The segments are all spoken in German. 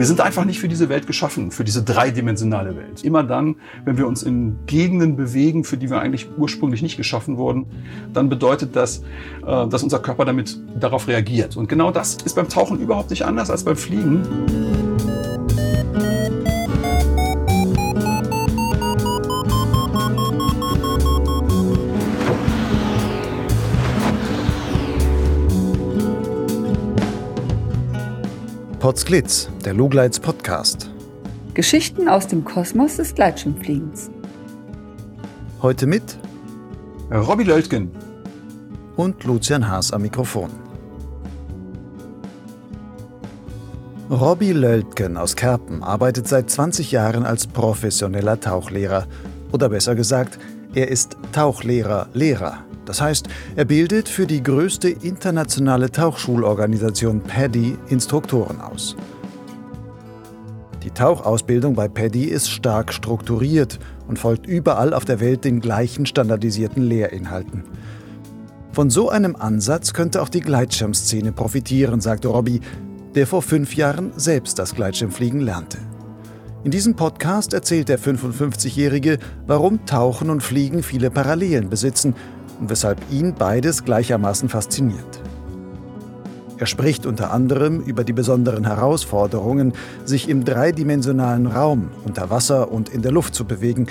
Wir sind einfach nicht für diese Welt geschaffen, für diese dreidimensionale Welt. Immer dann, wenn wir uns in Gegenden bewegen, für die wir eigentlich ursprünglich nicht geschaffen wurden, dann bedeutet das, äh, dass unser Körper damit darauf reagiert. Und genau das ist beim Tauchen überhaupt nicht anders als beim Fliegen. Potsglitz, der Lugleits Podcast. Geschichten aus dem Kosmos des Gleitschirmfliegens. Heute mit Robby Löltgen und Lucian Haas am Mikrofon. Robby Löltgen aus Kerpen arbeitet seit 20 Jahren als professioneller Tauchlehrer. Oder besser gesagt, er ist Tauchlehrer-Lehrer das heißt, er bildet für die größte internationale Tauchschulorganisation PADI Instruktoren aus. Die Tauchausbildung bei PADI ist stark strukturiert und folgt überall auf der Welt den gleichen standardisierten Lehrinhalten. Von so einem Ansatz könnte auch die Gleitschirmszene profitieren, sagte Robby, der vor fünf Jahren selbst das Gleitschirmfliegen lernte. In diesem Podcast erzählt der 55-Jährige, warum Tauchen und Fliegen viele Parallelen besitzen und weshalb ihn beides gleichermaßen fasziniert. Er spricht unter anderem über die besonderen Herausforderungen, sich im dreidimensionalen Raum unter Wasser und in der Luft zu bewegen,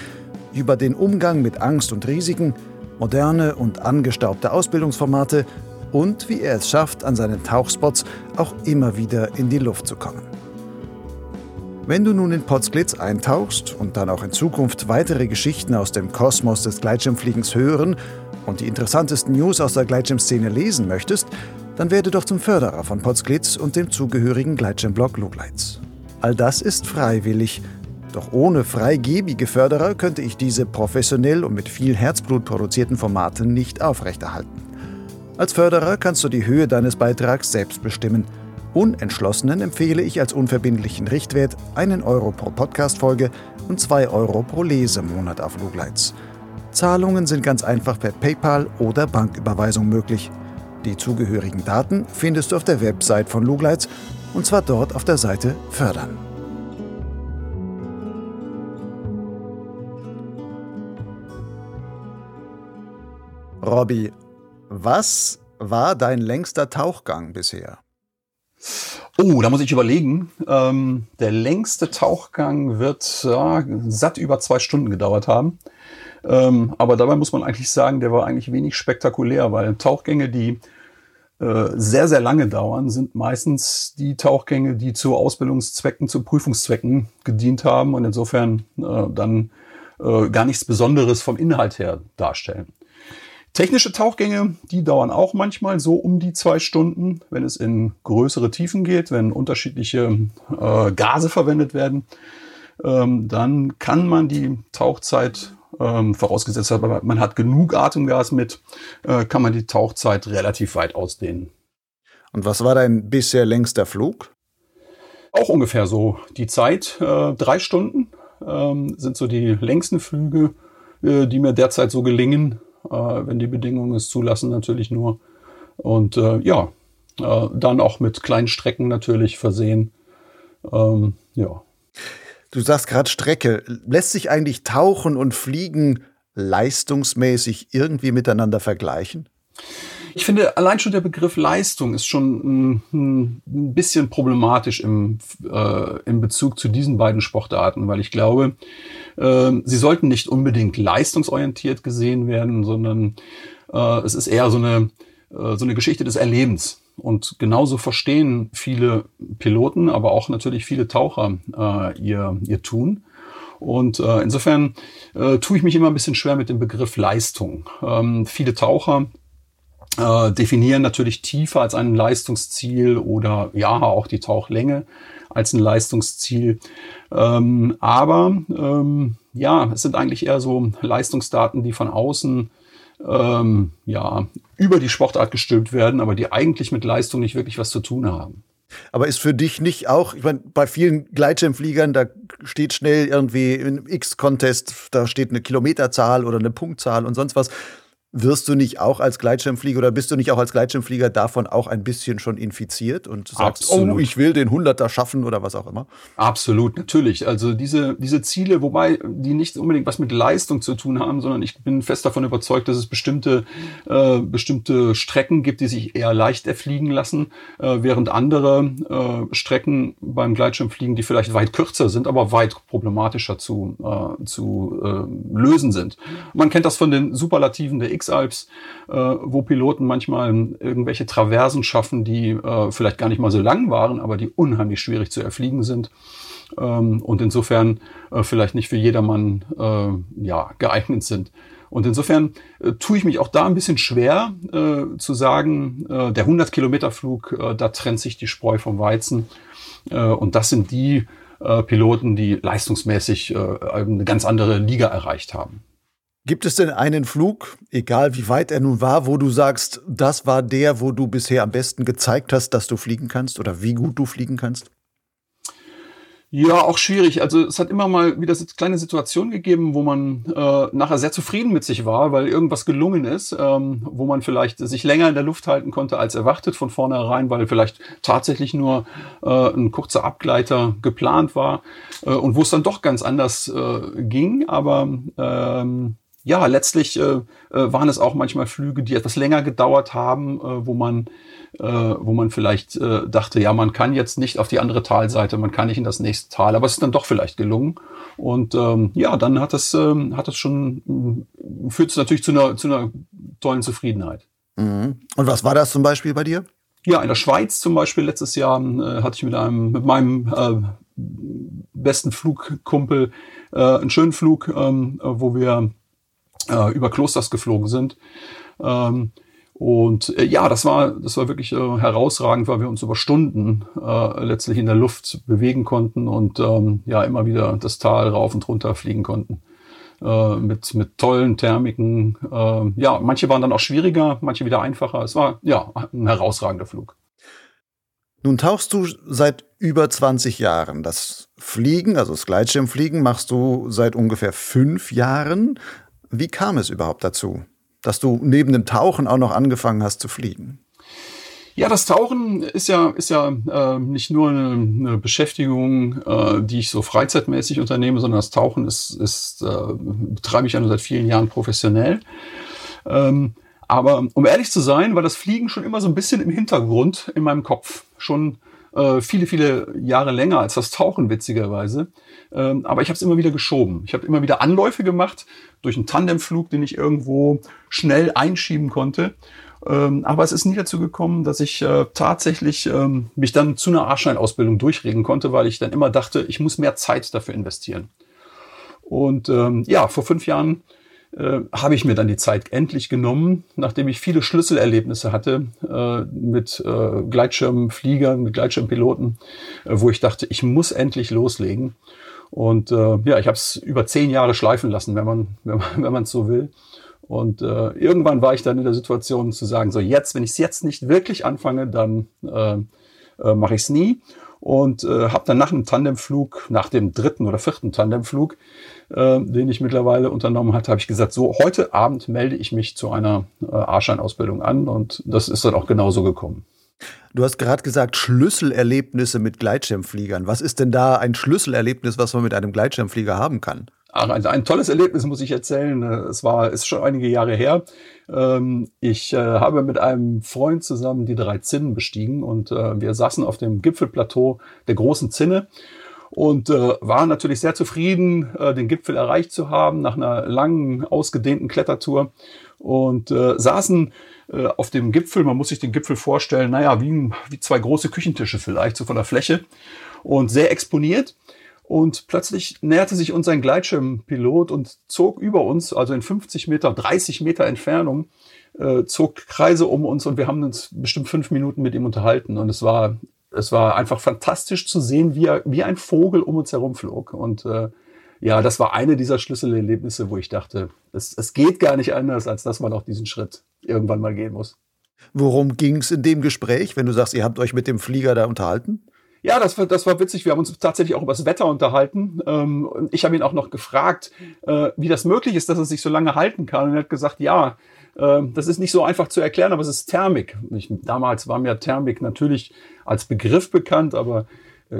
über den Umgang mit Angst und Risiken, moderne und angestaubte Ausbildungsformate und wie er es schafft, an seinen Tauchspots auch immer wieder in die Luft zu kommen. Wenn du nun in Potsglitz eintauchst und dann auch in Zukunft weitere Geschichten aus dem Kosmos des Gleitschirmfliegens hören und die interessantesten News aus der Gleitschirmszene lesen möchtest, dann werde doch zum Förderer von Potsglitz und dem zugehörigen Gleitschirmblog Lugleitz. All das ist freiwillig, doch ohne freigebige Förderer könnte ich diese professionell und mit viel Herzblut produzierten Formate nicht aufrechterhalten. Als Förderer kannst du die Höhe deines Beitrags selbst bestimmen. Unentschlossenen empfehle ich als unverbindlichen Richtwert einen Euro pro Podcast-Folge und zwei Euro pro Lesemonat auf Lugleitz. Zahlungen sind ganz einfach per PayPal oder Banküberweisung möglich. Die zugehörigen Daten findest du auf der Website von Lugleitz und zwar dort auf der Seite Fördern. Robby, was war dein längster Tauchgang bisher? Oh, da muss ich überlegen. Ähm, der längste Tauchgang wird ja, satt über zwei Stunden gedauert haben. Ähm, aber dabei muss man eigentlich sagen, der war eigentlich wenig spektakulär, weil Tauchgänge, die äh, sehr, sehr lange dauern, sind meistens die Tauchgänge, die zu Ausbildungszwecken, zu Prüfungszwecken gedient haben und insofern äh, dann äh, gar nichts Besonderes vom Inhalt her darstellen. Technische Tauchgänge, die dauern auch manchmal so um die zwei Stunden, wenn es in größere Tiefen geht, wenn unterschiedliche äh, Gase verwendet werden. Ähm, dann kann man die Tauchzeit ähm, vorausgesetzt hat, man hat genug Atemgas mit, äh, kann man die Tauchzeit relativ weit ausdehnen. Und was war dein bisher längster Flug? Auch ungefähr so die Zeit. Äh, drei Stunden ähm, sind so die längsten Flüge, äh, die mir derzeit so gelingen, wenn die Bedingungen es zulassen natürlich nur. Und äh, ja, äh, dann auch mit kleinen Strecken natürlich versehen. Ähm, ja. Du sagst gerade Strecke. Lässt sich eigentlich Tauchen und Fliegen leistungsmäßig irgendwie miteinander vergleichen? Ich finde, allein schon der Begriff Leistung ist schon ein, ein bisschen problematisch im, äh, im Bezug zu diesen beiden Sportarten, weil ich glaube, äh, sie sollten nicht unbedingt leistungsorientiert gesehen werden, sondern äh, es ist eher so eine, äh, so eine Geschichte des Erlebens. Und genauso verstehen viele Piloten, aber auch natürlich viele Taucher äh, ihr, ihr Tun. Und äh, insofern äh, tue ich mich immer ein bisschen schwer mit dem Begriff Leistung. Ähm, viele Taucher äh, definieren natürlich tiefer als ein Leistungsziel oder ja auch die Tauchlänge als ein Leistungsziel. Ähm, aber ähm, ja, es sind eigentlich eher so Leistungsdaten, die von außen ähm, ja, über die Sportart gestülpt werden, aber die eigentlich mit Leistung nicht wirklich was zu tun haben. Aber ist für dich nicht auch, ich meine, bei vielen Gleitschirmfliegern, da steht schnell irgendwie im X-Contest, da steht eine Kilometerzahl oder eine Punktzahl und sonst was. Wirst du nicht auch als Gleitschirmflieger oder bist du nicht auch als Gleitschirmflieger davon auch ein bisschen schon infiziert und sagst, Absolut. oh, ich will den Hunderter schaffen oder was auch immer? Absolut, natürlich. Also diese, diese Ziele, wobei die nicht unbedingt was mit Leistung zu tun haben, sondern ich bin fest davon überzeugt, dass es bestimmte, äh, bestimmte Strecken gibt, die sich eher leicht erfliegen lassen, äh, während andere äh, Strecken beim Gleitschirmfliegen, die vielleicht weit kürzer sind, aber weit problematischer zu, äh, zu äh, lösen sind. Man kennt das von den Superlativen der X-Alps, äh, wo Piloten manchmal irgendwelche Traversen schaffen, die äh, vielleicht gar nicht mal so lang waren, aber die unheimlich schwierig zu erfliegen sind. Ähm, und insofern äh, vielleicht nicht für jedermann äh, ja, geeignet sind. Und insofern äh, tue ich mich auch da ein bisschen schwer äh, zu sagen, äh, der 100 Kilometer Flug, äh, da trennt sich die Spreu vom Weizen. Äh, und das sind die äh, Piloten, die leistungsmäßig äh, eine ganz andere Liga erreicht haben. Gibt es denn einen Flug, egal wie weit er nun war, wo du sagst, das war der, wo du bisher am besten gezeigt hast, dass du fliegen kannst oder wie gut du fliegen kannst? Ja, auch schwierig. Also es hat immer mal wieder kleine Situationen gegeben, wo man äh, nachher sehr zufrieden mit sich war, weil irgendwas gelungen ist, ähm, wo man vielleicht sich länger in der Luft halten konnte als erwartet von vornherein, weil vielleicht tatsächlich nur äh, ein kurzer Abgleiter geplant war äh, und wo es dann doch ganz anders äh, ging. Aber ähm, ja, letztlich äh, äh, waren es auch manchmal Flüge, die etwas länger gedauert haben, äh, wo man äh, wo man vielleicht äh, dachte, ja, man kann jetzt nicht auf die andere Talseite, man kann nicht in das nächste Tal, aber es ist dann doch vielleicht gelungen. Und ähm, ja, dann hat es ähm, hat es schon äh, führt es natürlich zu einer zu einer tollen Zufriedenheit. Mhm. Und was war das zum Beispiel bei dir? Ja, in der Schweiz zum Beispiel letztes Jahr äh, hatte ich mit einem mit meinem äh, besten Flugkumpel äh, einen schönen Flug, ähm, wo wir äh, über Klosters geflogen sind. Ähm, und äh, ja, das war, das war wirklich äh, herausragend, weil wir uns über Stunden äh, letztlich in der Luft bewegen konnten und ähm, ja immer wieder das Tal rauf und runter fliegen konnten. Äh, mit, mit tollen Thermiken. Äh, ja, manche waren dann auch schwieriger, manche wieder einfacher. Es war ja ein herausragender Flug. Nun tauchst du seit über 20 Jahren. Das Fliegen, also das Gleitschirmfliegen, machst du seit ungefähr fünf Jahren. Wie kam es überhaupt dazu, dass du neben dem Tauchen auch noch angefangen hast zu fliegen? Ja, das Tauchen ist ja, ist ja äh, nicht nur eine, eine Beschäftigung, äh, die ich so freizeitmäßig unternehme, sondern das Tauchen ist, ist äh, betreibe ich ja nur seit vielen Jahren professionell. Ähm, aber um ehrlich zu sein, war das Fliegen schon immer so ein bisschen im Hintergrund in meinem Kopf. Schon äh, viele, viele Jahre länger als das Tauchen, witzigerweise. Ähm, aber ich habe es immer wieder geschoben. Ich habe immer wieder Anläufe gemacht durch einen Tandemflug, den ich irgendwo schnell einschieben konnte. Ähm, aber es ist nie dazu gekommen, dass ich äh, tatsächlich ähm, mich dann zu einer A-Schein-Ausbildung durchregen konnte, weil ich dann immer dachte, ich muss mehr Zeit dafür investieren. Und ähm, ja, vor fünf Jahren äh, habe ich mir dann die Zeit endlich genommen, nachdem ich viele Schlüsselerlebnisse hatte äh, mit äh, Gleitschirmfliegern, mit Gleitschirmpiloten, äh, wo ich dachte, ich muss endlich loslegen. Und äh, ja, ich habe es über zehn Jahre schleifen lassen, wenn man wenn man wenn man so will. Und äh, irgendwann war ich dann in der Situation zu sagen, so jetzt, wenn ich es jetzt nicht wirklich anfange, dann äh, äh, mache ich es nie. Und äh, habe dann nach einem Tandemflug, nach dem dritten oder vierten Tandemflug, äh, den ich mittlerweile unternommen hatte, habe ich gesagt, so heute Abend melde ich mich zu einer äh, A-Schein-Ausbildung an. Und das ist dann auch genauso gekommen. Du hast gerade gesagt, Schlüsselerlebnisse mit Gleitschirmfliegern. Was ist denn da ein Schlüsselerlebnis, was man mit einem Gleitschirmflieger haben kann? Ach, ein, ein, tolles Erlebnis muss ich erzählen. Es war, ist schon einige Jahre her. Ähm, ich äh, habe mit einem Freund zusammen die drei Zinnen bestiegen und äh, wir saßen auf dem Gipfelplateau der großen Zinne und äh, waren natürlich sehr zufrieden, den Gipfel erreicht zu haben nach einer langen, ausgedehnten Klettertour und saßen auf dem Gipfel. Man muss sich den Gipfel vorstellen, naja, wie, wie zwei große Küchentische vielleicht, so von der Fläche und sehr exponiert. Und plötzlich näherte sich uns ein Gleitschirmpilot und zog über uns, also in 50 Meter, 30 Meter Entfernung, äh, zog Kreise um uns und wir haben uns bestimmt fünf Minuten mit ihm unterhalten. Und es war, es war einfach fantastisch zu sehen, wie er, wie ein Vogel um uns herum flog. Und äh, ja, das war eine dieser Schlüsselerlebnisse, wo ich dachte, es, es geht gar nicht anders, als dass man auch diesen Schritt irgendwann mal gehen muss. Worum ging es in dem Gespräch, wenn du sagst, ihr habt euch mit dem Flieger da unterhalten? Ja, das war, das war witzig. Wir haben uns tatsächlich auch über das Wetter unterhalten. Ähm, ich habe ihn auch noch gefragt, äh, wie das möglich ist, dass er sich so lange halten kann. Und er hat gesagt, ja, Ähm, das ist nicht so einfach zu erklären, aber es ist Thermik. Ich, damals war mir Thermik natürlich als Begriff bekannt, aber äh,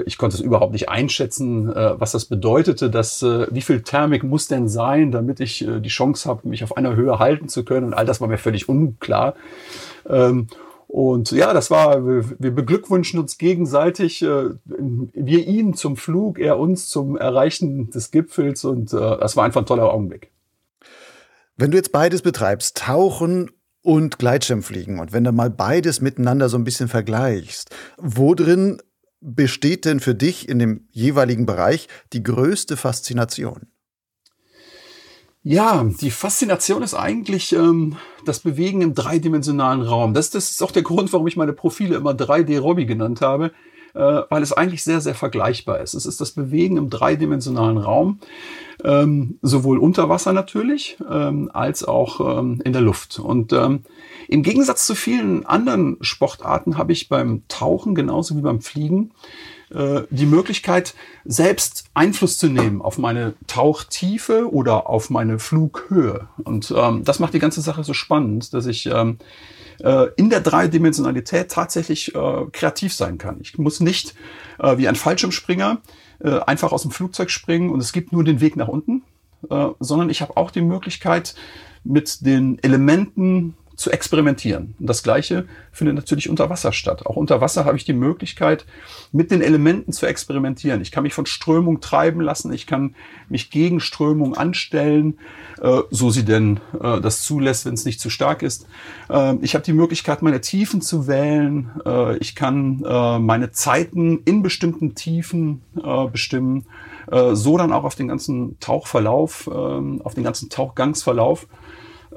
ich konnte es überhaupt nicht einschätzen, äh, was das bedeutete, dass äh, wie viel Thermik muss denn sein, damit ich die Chance habe, mich auf einer Höhe halten zu können. Und all das war mir völlig unklar. Ähm, und ja, das war, wir beglückwünschen uns gegenseitig, wir ihn zum Flug, er uns zum Erreichen des Gipfels und das war einfach ein toller Augenblick. Wenn du jetzt beides betreibst, Tauchen und Gleitschirmfliegen, und wenn du mal beides miteinander so ein bisschen vergleichst, wo drin besteht denn für dich in dem jeweiligen Bereich die größte Faszination? Ja, die Faszination ist eigentlich ähm, das Bewegen im dreidimensionalen Raum. Das, das ist auch der Grund, warum ich meine Profile immer 3D-Robby genannt habe, weil es eigentlich sehr, sehr vergleichbar ist. Es ist das Bewegen im dreidimensionalen Raum, ähm, sowohl unter Wasser natürlich, ähm, als auch ähm, in der Luft. Und im Gegensatz zu vielen anderen Sportarten habe ich beim Tauchen genauso wie beim Fliegen äh, die Möglichkeit, selbst Einfluss zu nehmen auf meine Tauchtiefe oder auf meine Flughöhe. Und ähm, das macht die ganze Sache so spannend, dass ich ähm, äh, in der Dreidimensionalität tatsächlich äh, kreativ sein kann. Ich muss nicht äh, wie ein Fallschirmspringer äh, einfach aus dem Flugzeug springen und es gibt nur den Weg nach unten, äh, sondern ich habe auch die Möglichkeit, mit den Elementen zu experimentieren. Und das Gleiche findet natürlich unter Wasser statt. Auch unter Wasser habe ich die Möglichkeit, mit den Elementen zu experimentieren. Ich kann mich von Strömung treiben lassen. Ich kann mich gegen Strömung anstellen, äh, so sie denn äh, das zulässt, wenn es nicht zu stark ist. Äh, ich habe die Möglichkeit, meine Tiefen zu wählen. Äh, ich kann meine Zeiten in bestimmten Tiefen bestimmen. So dann auch auf den ganzen Tauchverlauf, äh, auf den ganzen Tauchgangsverlauf.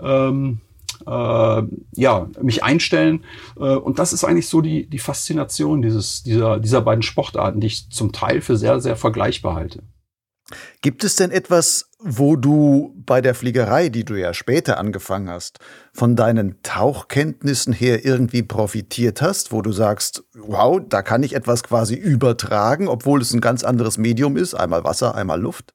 Ähm, äh, ja, mich einstellen. Äh, und das ist eigentlich so die, die Faszination dieses, dieser, dieser beiden Sportarten, die ich zum Teil für sehr, sehr vergleichbar halte. Gibt es denn etwas, wo du bei der Fliegerei, die du ja später angefangen hast, von deinen Tauchkenntnissen her irgendwie profitiert hast, wo du sagst, wow, da kann ich etwas quasi übertragen, obwohl es ein ganz anderes Medium ist, einmal Wasser, einmal Luft?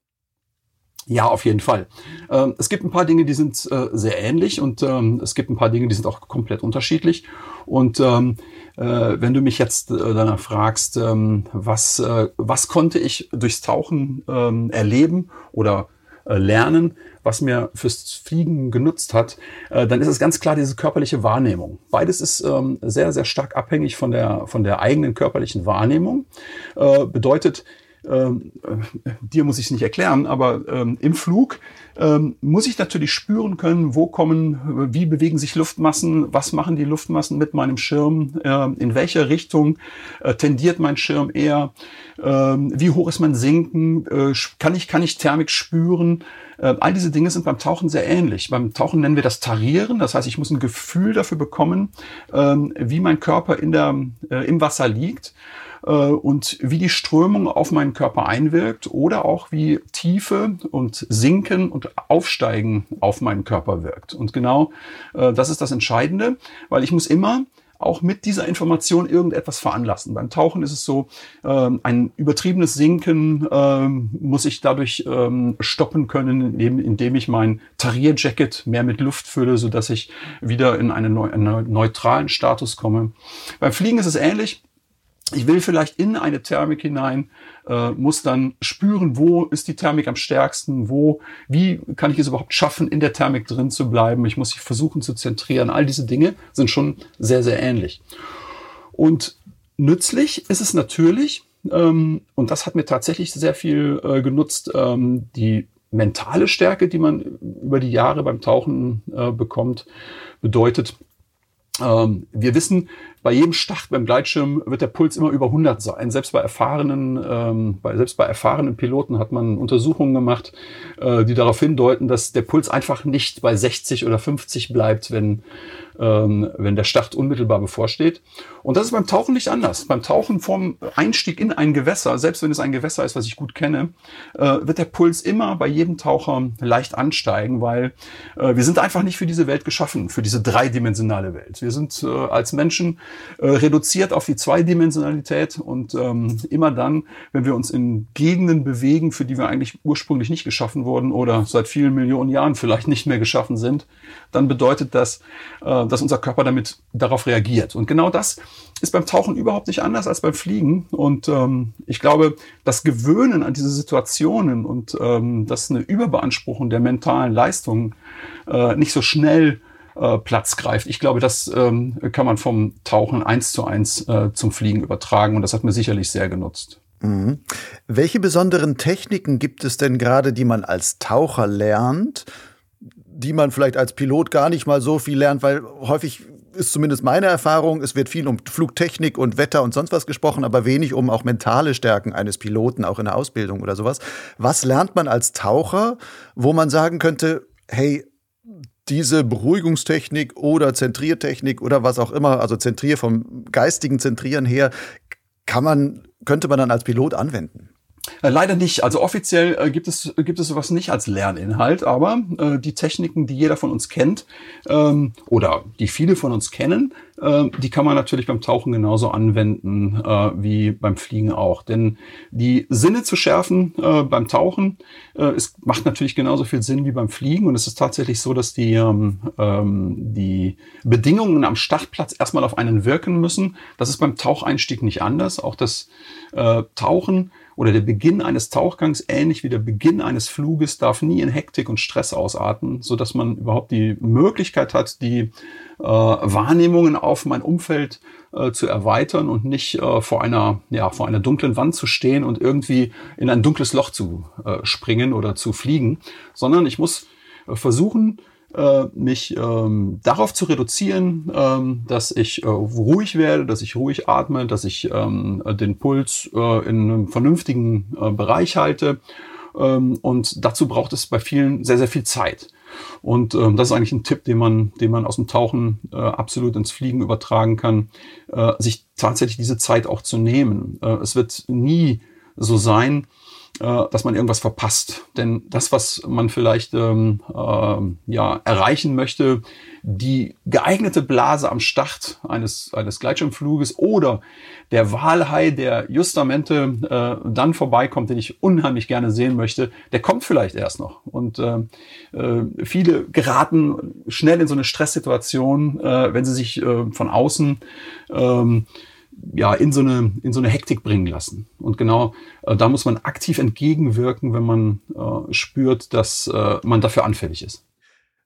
Ja, auf jeden Fall. Ähm, es gibt ein paar Dinge, die sind äh, sehr ähnlich und ähm, es gibt ein paar Dinge, die sind auch komplett unterschiedlich. Und ähm, äh, wenn du mich jetzt äh, danach fragst, was, was konnte ich durchs Tauchen erleben oder lernen, was mir fürs Fliegen genutzt hat, dann ist es ganz klar diese körperliche Wahrnehmung. Beides ist sehr, sehr stark abhängig von der, von der eigenen körperlichen Wahrnehmung. bedeutet, ähm, äh, dir muss ich es nicht erklären, aber ähm, im Flug ähm, muss ich natürlich spüren können, wo kommen, wie bewegen sich Luftmassen, was machen die Luftmassen mit meinem Schirm, äh, in welcher Richtung äh, tendiert mein Schirm eher, äh, wie hoch ist mein Sinken, äh, kann ich kann ich Thermik spüren. Äh, all diese Dinge sind beim Tauchen sehr ähnlich. Beim Tauchen nennen wir das Tarieren, das heißt, ich muss ein Gefühl dafür bekommen, ähm, wie mein Körper in der, äh, im Wasser liegt und wie die Strömung auf meinen Körper einwirkt oder auch wie Tiefe und Sinken und Aufsteigen auf meinen Körper wirkt. Und genau äh, das ist das Entscheidende, weil ich muss immer auch mit dieser Information irgendetwas veranlassen. Beim Tauchen ist es so, ähm, ein übertriebenes Sinken ähm, muss ich dadurch ähm, stoppen können, indem, ich mein Tarierjacket mehr mit Luft fülle, so dass ich wieder in einen neutralen Status komme. Beim Fliegen ist es ähnlich ich will vielleicht in eine Thermik hinein, äh, muss dann spüren, wo ist die Thermik am stärksten, wo, wie kann ich es überhaupt schaffen, in der Thermik drin zu bleiben. Ich muss sich versuchen zu zentrieren. All diese Dinge sind schon sehr, sehr ähnlich. Und nützlich ist es natürlich, ähm, und das hat mir tatsächlich sehr viel äh, genutzt, ähm, die mentale Stärke, die man über die Jahre beim Tauchen äh, bekommt, bedeutet, ähm, wir wissen, bei jedem Start beim Gleitschirm wird der Puls immer über 100 sein. Selbst bei erfahrenen, ähm, bei, selbst bei erfahrenen Piloten hat man Untersuchungen gemacht, äh, die darauf hindeuten, dass der Puls einfach nicht bei 60 oder 50 bleibt, wenn ähm, wenn der Start unmittelbar bevorsteht. Und das ist beim Tauchen nicht anders. Beim Tauchen vom Einstieg in ein Gewässer, selbst wenn es ein Gewässer ist, was ich gut kenne, äh, wird der Puls immer bei jedem Taucher leicht ansteigen, weil äh, wir sind einfach nicht für diese Welt geschaffen, für diese dreidimensionale Welt. Wir sind äh, als Menschen äh, reduziert auf die Zweidimensionalität und ähm, immer dann, wenn wir uns in Gegenden bewegen, für die wir eigentlich ursprünglich nicht geschaffen wurden oder seit vielen Millionen Jahren vielleicht nicht mehr geschaffen sind, dann bedeutet das, äh, dass unser Körper damit darauf reagiert. Und genau das ist beim Tauchen überhaupt nicht anders als beim Fliegen. Und ähm, ich glaube, das Gewöhnen an diese Situationen und ähm, dass eine Überbeanspruchung der mentalen Leistung äh, nicht so schnell äh, Platz greift. Ich glaube, das ähm, kann man vom Tauchen eins zu eins äh, zum Fliegen übertragen und das hat mir sicherlich sehr genutzt. Mhm. Welche besonderen Techniken gibt es denn gerade, die man als Taucher lernt, die man vielleicht als Pilot gar nicht mal so viel lernt, weil häufig ist zumindest meine Erfahrung, es wird viel um Flugtechnik und Wetter und sonst was gesprochen, aber wenig um auch mentale Stärken eines Piloten, auch in der Ausbildung oder sowas. Was lernt man als Taucher, wo man sagen könnte, hey, diese Beruhigungstechnik oder Zentriertechnik oder was auch immer, also Zentrier vom geistigen Zentrieren her, kann man, könnte man dann als Pilot anwenden? Äh, leider nicht. Also offiziell äh, gibt es gibt es sowas nicht als Lerninhalt, aber äh, die Techniken, die jeder von uns kennt ähm, oder die viele von uns kennen, äh, die kann man natürlich beim Tauchen genauso anwenden äh, wie beim Fliegen auch. Denn die Sinne zu schärfen äh, beim Tauchen, äh, es macht natürlich genauso viel Sinn wie beim Fliegen. Und es ist tatsächlich so, dass die ähm, ähm, die Bedingungen am Startplatz erstmal auf einen wirken müssen. Das ist beim Taucheinstieg nicht anders. Auch das äh, Tauchen oder der Beginn eines Tauchgangs, ähnlich wie der Beginn eines Fluges, darf nie in Hektik und Stress ausarten, so dass man überhaupt die Möglichkeit hat, die äh, Wahrnehmungen auf mein Umfeld äh, zu erweitern und nicht äh, vor einer ja vor einer dunklen Wand zu stehen und irgendwie in ein dunkles Loch zu äh, springen oder zu fliegen, sondern ich muss äh, versuchen äh, mich ähm, darauf zu reduzieren, ähm, dass ich äh, ruhig werde, dass ich ruhig atme, dass ich ähm, den Puls äh, in einem vernünftigen äh, Bereich halte. Ähm, und dazu braucht es bei vielen sehr, sehr viel Zeit. Und ähm, das ist eigentlich ein Tipp, den man, den man aus dem Tauchen äh, absolut ins Fliegen übertragen kann, äh, sich tatsächlich diese Zeit auch zu nehmen. Äh, es wird nie so sein, dass man irgendwas verpasst. Denn das, was man vielleicht ähm, äh, ja, erreichen möchte, die geeignete Blase am Start eines, eines Gleitschirmfluges oder der Walhai, der justamente äh, dann vorbeikommt, den ich unheimlich gerne sehen möchte, der kommt vielleicht erst noch. Und äh, äh, viele geraten schnell in so eine Stresssituation, äh, wenn sie sich äh, von außen äh, ja, in so eine, in so eine Hektik bringen lassen. Und genau äh, da muss man aktiv entgegenwirken, wenn man äh, spürt, dass äh, man dafür anfällig ist.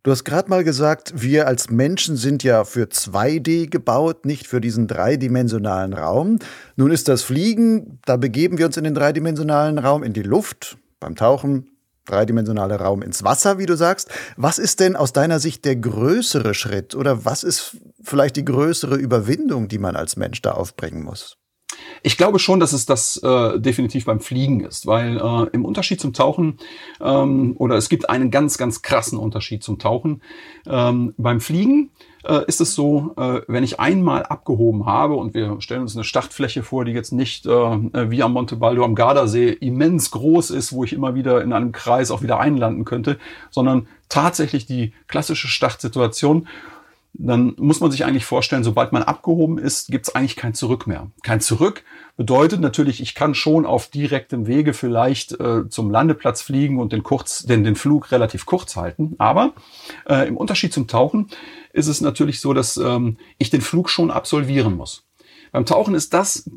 Du hast gerade mal gesagt, wir als Menschen sind ja für 2D gebaut, nicht für diesen dreidimensionalen Raum. Nun ist das Fliegen, da begeben wir uns in den dreidimensionalen Raum, in die Luft. Beim Tauchen dreidimensionaler Raum ins Wasser, wie du sagst. Was ist denn aus deiner Sicht der größere Schritt oder was ist vielleicht die größere Überwindung, die man als Mensch da aufbringen muss? Ich glaube schon, dass es das äh, definitiv beim Fliegen ist, weil äh, im Unterschied zum Tauchen ähm, oder es gibt einen ganz, ganz krassen Unterschied zum Tauchen. Ähm, beim Fliegen äh, ist es so, äh, wenn ich einmal abgehoben habe und wir stellen uns eine Startfläche vor, die jetzt nicht äh, wie am Montebaldo am Gardasee immens groß ist, wo ich immer wieder in einem Kreis auch wieder einlanden könnte, sondern tatsächlich die klassische Startsituation dann muss man sich eigentlich vorstellen, sobald man abgehoben ist, gibt es eigentlich kein Zurück mehr. Kein Zurück bedeutet natürlich, ich kann schon auf direktem Wege vielleicht äh, zum Landeplatz fliegen und den, kurz, den, den Flug relativ kurz halten. Aber äh, im Unterschied zum Tauchen ist es natürlich so, dass ähm, ich den Flug schon absolvieren muss. Beim Tauchen ist das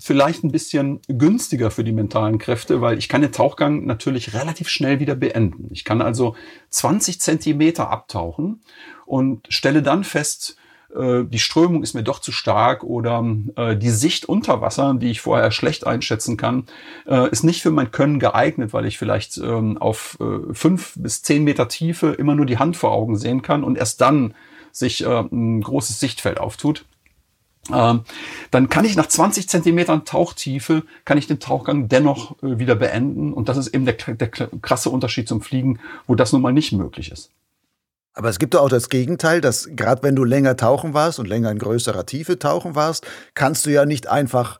vielleicht ein bisschen günstiger für die mentalen Kräfte, weil ich kann den Tauchgang natürlich relativ schnell wieder beenden. Ich kann also 20 Zentimeter abtauchen und stelle dann fest, äh, die Strömung ist mir doch zu stark oder äh, die Sicht unter Wasser, die ich vorher schlecht einschätzen kann, äh, ist nicht für mein Können geeignet, weil ich vielleicht ähm, auf fünf bis zehn Meter Tiefe immer nur die Hand vor Augen sehen kann und erst dann sich ein großes Sichtfeld auftut. Ähm, dann kann ich nach 20 Zentimetern Tauchtiefe, kann ich den Tauchgang dennoch wieder beenden. Und das ist eben der, der krasse Unterschied zum Fliegen, wo das nun mal nicht möglich ist. Aber es gibt doch auch das Gegenteil, dass gerade wenn du länger tauchen warst und länger in größerer Tiefe tauchen warst, kannst du ja nicht einfach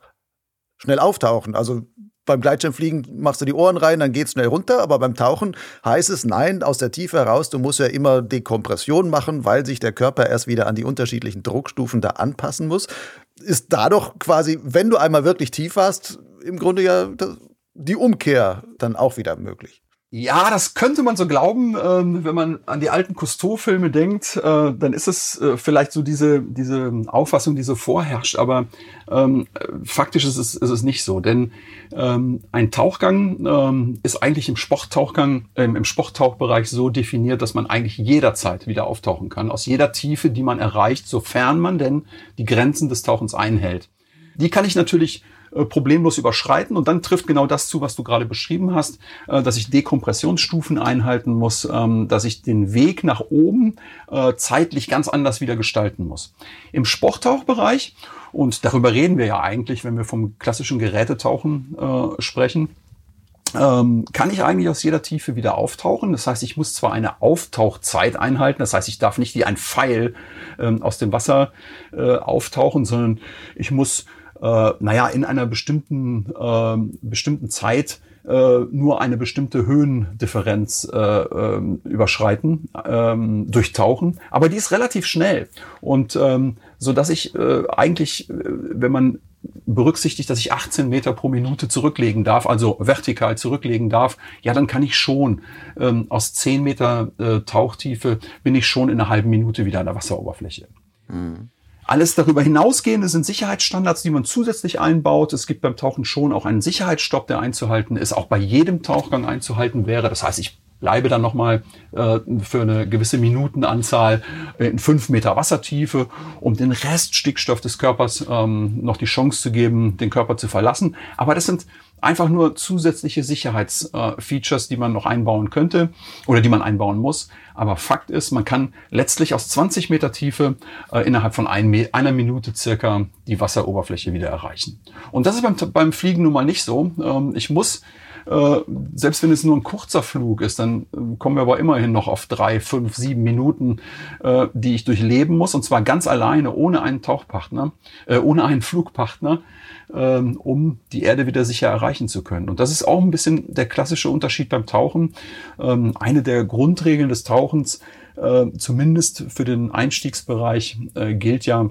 schnell auftauchen. Also beim Gleitschirmfliegen machst du die Ohren rein, dann geht's schnell runter, aber beim Tauchen heißt es nein, aus der Tiefe heraus, du musst ja immer Dekompression machen, weil sich der Körper erst wieder an die unterschiedlichen Druckstufen da anpassen muss. Ist da doch quasi, wenn du einmal wirklich tief warst, im Grunde ja die Umkehr dann auch wieder möglich. Ja, das könnte man so glauben, ähm, wenn man an die alten Cousteau-Filme denkt, äh, dann ist es äh, vielleicht so diese, diese Auffassung, die so vorherrscht, aber ähm, faktisch ist es, ist es nicht so, denn ähm, ein Tauchgang ähm, ist eigentlich im Sporttauchgang, ähm, im Sporttauchbereich so definiert, dass man eigentlich jederzeit wieder auftauchen kann, aus jeder Tiefe, die man erreicht, sofern man denn die Grenzen des Tauchens einhält. Die kann ich natürlich äh, problemlos überschreiten. Und dann trifft genau das zu, was du gerade beschrieben hast, äh, dass ich Dekompressionsstufen einhalten muss, ähm, dass ich den Weg nach oben äh, zeitlich ganz anders wieder gestalten muss. Im Sporttauchbereich, und darüber reden wir ja eigentlich, wenn wir vom klassischen Gerätetauchen sprechen, ähm, kann ich eigentlich aus jeder Tiefe wieder auftauchen. Das heißt, ich muss zwar eine Auftauchzeit einhalten, das heißt, ich darf nicht wie ein Pfeil ähm, aus dem Wasser äh, auftauchen, sondern ich muss äh, naja, in einer bestimmten, äh, bestimmten Zeit äh, nur eine bestimmte Höhendifferenz äh, äh, überschreiten, ähm, durchtauchen. Aber die ist relativ schnell. Und ähm, so dass ich äh, eigentlich, äh, wenn man berücksichtigt, dass ich 18 Meter pro Minute zurücklegen darf, also vertikal zurücklegen darf, ja, dann kann ich schon ähm, aus 10 Meter äh, Tauchtiefe bin ich schon in einer halben Minute wieder an der Wasseroberfläche. Mhm. Alles darüber hinausgehende sind Sicherheitsstandards, die man zusätzlich einbaut. Es gibt beim Tauchen schon auch einen Sicherheitsstopp, der einzuhalten ist, auch bei jedem Tauchgang einzuhalten wäre. Das heißt, ich bleibe dann nochmal äh, für eine gewisse Minutenanzahl in fünf Meter Wassertiefe, um den Rest Stickstoff des Körpers ähm, noch die Chance zu geben, den Körper zu verlassen. Aber das sind einfach nur zusätzliche Sicherheitsfeatures, äh, die man noch einbauen könnte oder die man einbauen muss. Aber Fakt ist, man kann letztlich aus 20 Meter Tiefe äh, innerhalb von ein, einer Minute circa die Wasseroberfläche wieder erreichen. Und das ist beim, beim Fliegen nun mal nicht so. Ähm, ich muss äh, selbst wenn es nur ein kurzer Flug ist, dann äh, kommen wir aber immerhin noch auf drei, fünf, sieben Minuten, äh, die ich durchleben muss. Und zwar ganz alleine, ohne einen Tauchpartner, äh, ohne einen Flugpartner, ähm, um die Erde wieder sicher erreichen zu können. Und das ist auch ein bisschen der klassische Unterschied beim Tauchen. Ähm, eine der Grundregeln des Tauchens, äh, zumindest für den Einstiegsbereich, äh, gilt ja,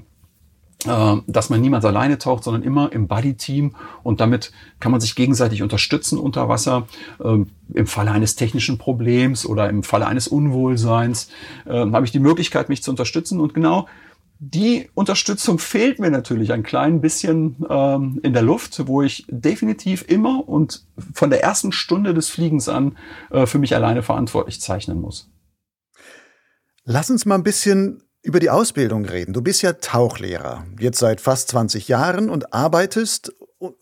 dass man niemals alleine taucht, sondern immer im Buddy-Team und damit kann man sich gegenseitig unterstützen unter Wasser. Ähm, Im Falle eines technischen Problems oder im Falle eines Unwohlseins äh, habe ich die Möglichkeit, mich zu unterstützen und genau die Unterstützung fehlt mir natürlich ein klein bisschen ähm, in der Luft, wo ich definitiv immer und von der ersten Stunde des Fliegens an äh, für mich alleine verantwortlich zeichnen muss. Lass uns mal ein bisschen über die Ausbildung reden. Du bist ja Tauchlehrer, jetzt seit fast 20 Jahren und arbeitest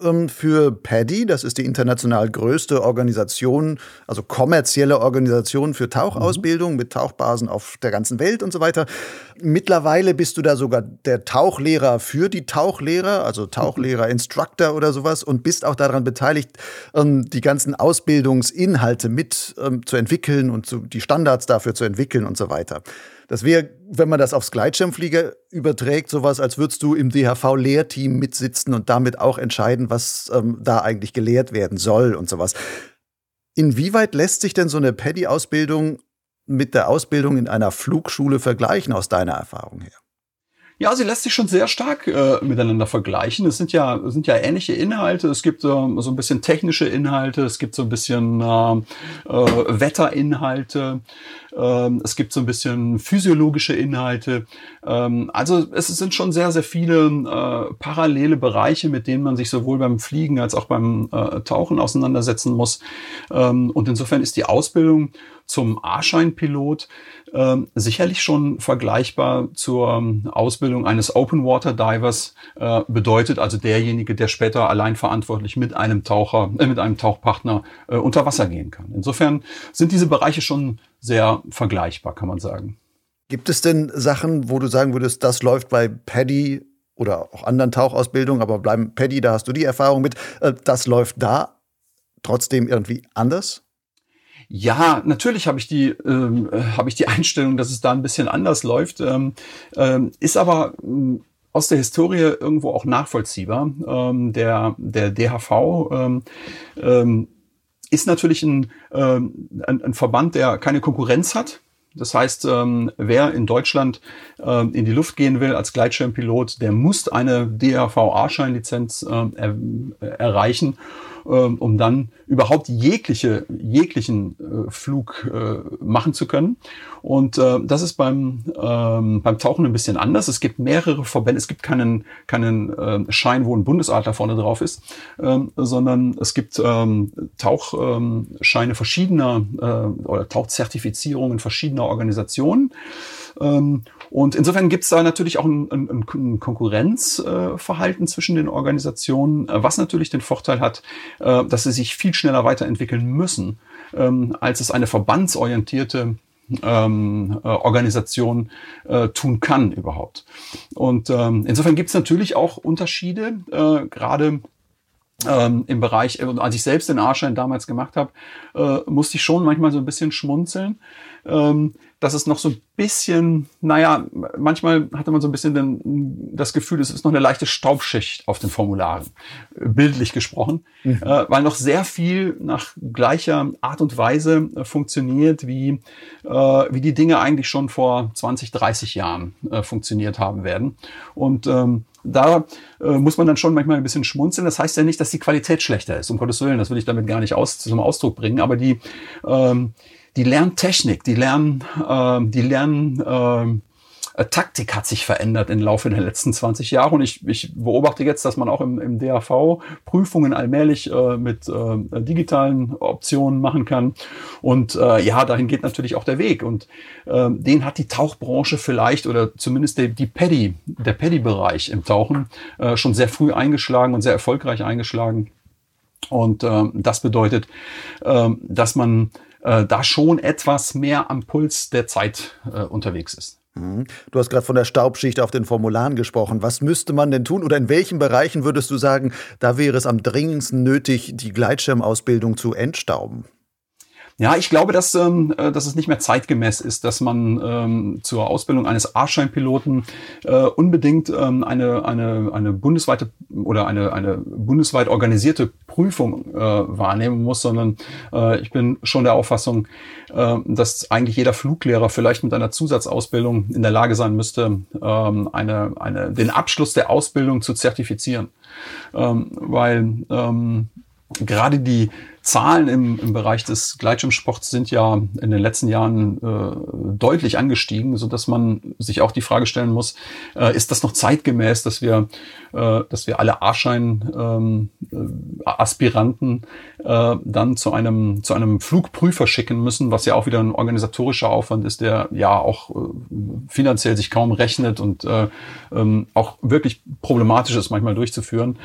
ähm, für PADI, das ist die international größte Organisation, also kommerzielle Organisation für Tauchausbildung mhm. mit Tauchbasen auf der ganzen Welt und so weiter. Mittlerweile bist du da sogar der Tauchlehrer für die Tauchlehrer, also Tauchlehrer, Instructor oder sowas und bist auch daran beteiligt, ähm, die ganzen Ausbildungsinhalte mit ähm, zu entwickeln und die Standards dafür zu entwickeln und so weiter. Das wäre, wenn man das aufs Gleitschirmflieger überträgt, sowas, als würdest du im DHV-Lehrteam mitsitzen und damit auch entscheiden, was ähm, da eigentlich gelehrt werden soll und sowas. Inwieweit lässt sich denn so eine Paddy-Ausbildung mit der Ausbildung in einer Flugschule vergleichen aus deiner Erfahrung her? Ja, sie lässt sich schon sehr stark äh, miteinander vergleichen. Es sind ja, sind ja ähnliche Inhalte. Es gibt äh, so ein bisschen technische Inhalte, es gibt so ein bisschen äh, äh, Wetterinhalte, es gibt so ein bisschen physiologische Inhalte. Ähm, also es sind schon sehr, sehr viele äh, parallele Bereiche, mit denen man sich sowohl beim Fliegen als auch beim äh, Tauchen auseinandersetzen muss. Ähm, und insofern ist die Ausbildung zum A-Schein-Pilot ähm, sicherlich schon vergleichbar zur ähm, Ausbildung eines Open Water Divers äh, bedeutet, also derjenige, der später allein verantwortlich mit einem Taucher, mit einem Tauchpartner unter Wasser gehen kann. Insofern sind diese Bereiche schon sehr vergleichbar, kann man sagen. Gibt es denn Sachen, wo du sagen würdest, das läuft bei Paddy oder auch anderen Tauchausbildungen, aber bleiben Paddy, da hast du die Erfahrung mit, äh, das läuft da trotzdem irgendwie anders? Ja, natürlich habe ich die ähm, habe ich die Einstellung, dass es da ein bisschen anders läuft, ähm, ähm, ist aber ähm, aus der Historie irgendwo auch nachvollziehbar. Ähm, der der DHV ähm, ähm, ist natürlich ein, ähm, ein, ein Verband, der keine Konkurrenz hat. Das heißt, ähm, wer in Deutschland ähm, in die Luft gehen will als Gleitschirmpilot, der muss eine DRV-A-Scheinlizenz ähm, er, erreichen ähm, um dann überhaupt jegliche, jeglichen äh, Flug äh, machen zu können. Und äh, das ist beim, ähm, beim Tauchen ein bisschen anders. Es gibt mehrere Verbände, es gibt keinen, keinen äh, Schein, wo ein Bundesadler vorne drauf ist, ähm, sondern es gibt ähm, Tauchscheine verschiedener äh, oder Tauchzertifizierungen verschiedener Organisationen. Ähm, und insofern gibt es da natürlich auch ein, ein, ein Konkurrenzverhalten zwischen den Organisationen, äh, was natürlich den Vorteil hat, äh, dass sie sich viel schneller weiterentwickeln müssen, ähm, als es eine verbandsorientierte ähm, äh, Organisation äh, tun kann überhaupt. Und ähm, insofern gibt es natürlich auch Unterschiede, äh, gerade ähm, im Bereich, als ich selbst den A-Schein damals gemacht habe, äh, musste ich schon manchmal so ein bisschen schmunzeln. Ähm, dass es noch so ein bisschen, naja, manchmal hatte man so ein bisschen den, das Gefühl, es ist noch eine leichte Staubschicht auf den Formularen, bildlich gesprochen, mhm. äh, weil noch sehr viel nach gleicher Art und Weise äh, funktioniert, wie, äh, wie die Dinge eigentlich schon vor 20, 30 Jahren äh, funktioniert haben werden. Und ähm, da äh, muss man dann schon manchmal ein bisschen schmunzeln. Das heißt ja nicht, dass die Qualität schlechter ist, um Gottes Willen, das will ich damit gar nicht aus, zum Ausdruck bringen, aber die, ähm, die lernen Technik, die lernen, äh, die lernen äh, Taktik hat sich verändert im Laufe der letzten 20 Jahre. Und ich, ich beobachte jetzt, dass man auch im, im DAV Prüfungen allmählich äh, mit äh, digitalen Optionen machen kann. Und äh, ja, dahin geht natürlich auch der Weg. Und äh, den hat die Tauchbranche vielleicht oder zumindest die, die Paddy, der Paddy-Bereich im Tauchen äh, schon sehr früh eingeschlagen und sehr erfolgreich eingeschlagen. Und äh, das bedeutet, äh, dass man äh, da schon etwas mehr am Puls der Zeit äh, unterwegs ist. Mhm. Du hast gerade von der Staubschicht auf den Formularen gesprochen. Was müsste man denn tun oder in welchen Bereichen würdest du sagen, da wäre es am dringendsten nötig, die Gleitschirmausbildung zu entstauben? Ja, ich glaube, dass, ähm, äh, dass es nicht mehr zeitgemäß ist, dass man ähm, zur Ausbildung eines A-Schein-Piloten äh, unbedingt ähm, eine, eine, eine bundesweite oder eine, eine bundesweit organisierte Prüfung äh, wahrnehmen muss, sondern äh, ich bin schon der Auffassung, äh, dass eigentlich jeder Fluglehrer vielleicht mit einer Zusatzausbildung in der Lage sein müsste, ähm, eine, eine, den Abschluss der Ausbildung zu zertifizieren. Ähm, weil ähm, gerade die Zahlen im, im Bereich des Gleitschirmsports sind ja in den letzten Jahren äh, deutlich angestiegen, so dass man sich auch die Frage stellen muss, äh, ist das noch zeitgemäß, dass wir, äh, dass wir alle A-Schein-Aspiranten ähm, äh, dann zu einem, zu einem Flugprüfer schicken müssen, was ja auch wieder ein organisatorischer Aufwand ist, der ja auch äh, finanziell sich kaum rechnet und äh, ähm, auch wirklich problematisch ist, manchmal durchzuführen,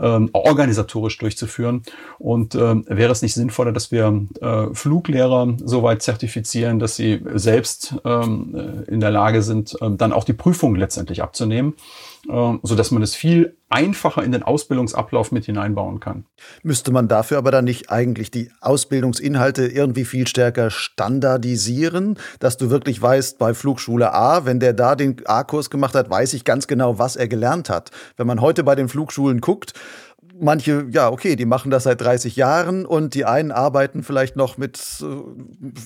ähm, organisatorisch durchzuführen. Und äh, wäre es nicht sinnvoller, dass wir äh, Fluglehrer soweit zertifizieren, dass sie selbst ähm, äh, in der Lage sind, äh, dann auch die Prüfung letztendlich abzunehmen, so dass man es viel einfacher in den Ausbildungsablauf mit hineinbauen kann. Müsste man dafür aber dann nicht eigentlich die Ausbildungsinhalte irgendwie viel stärker standardisieren, dass du wirklich weißt, bei Flugschule A, wenn der da den A-Kurs gemacht hat, weiß ich ganz genau, was er gelernt hat. Wenn man heute bei den Flugschulen guckt, manche, ja, okay, die machen das seit 30 Jahren und die einen arbeiten vielleicht noch mit, äh,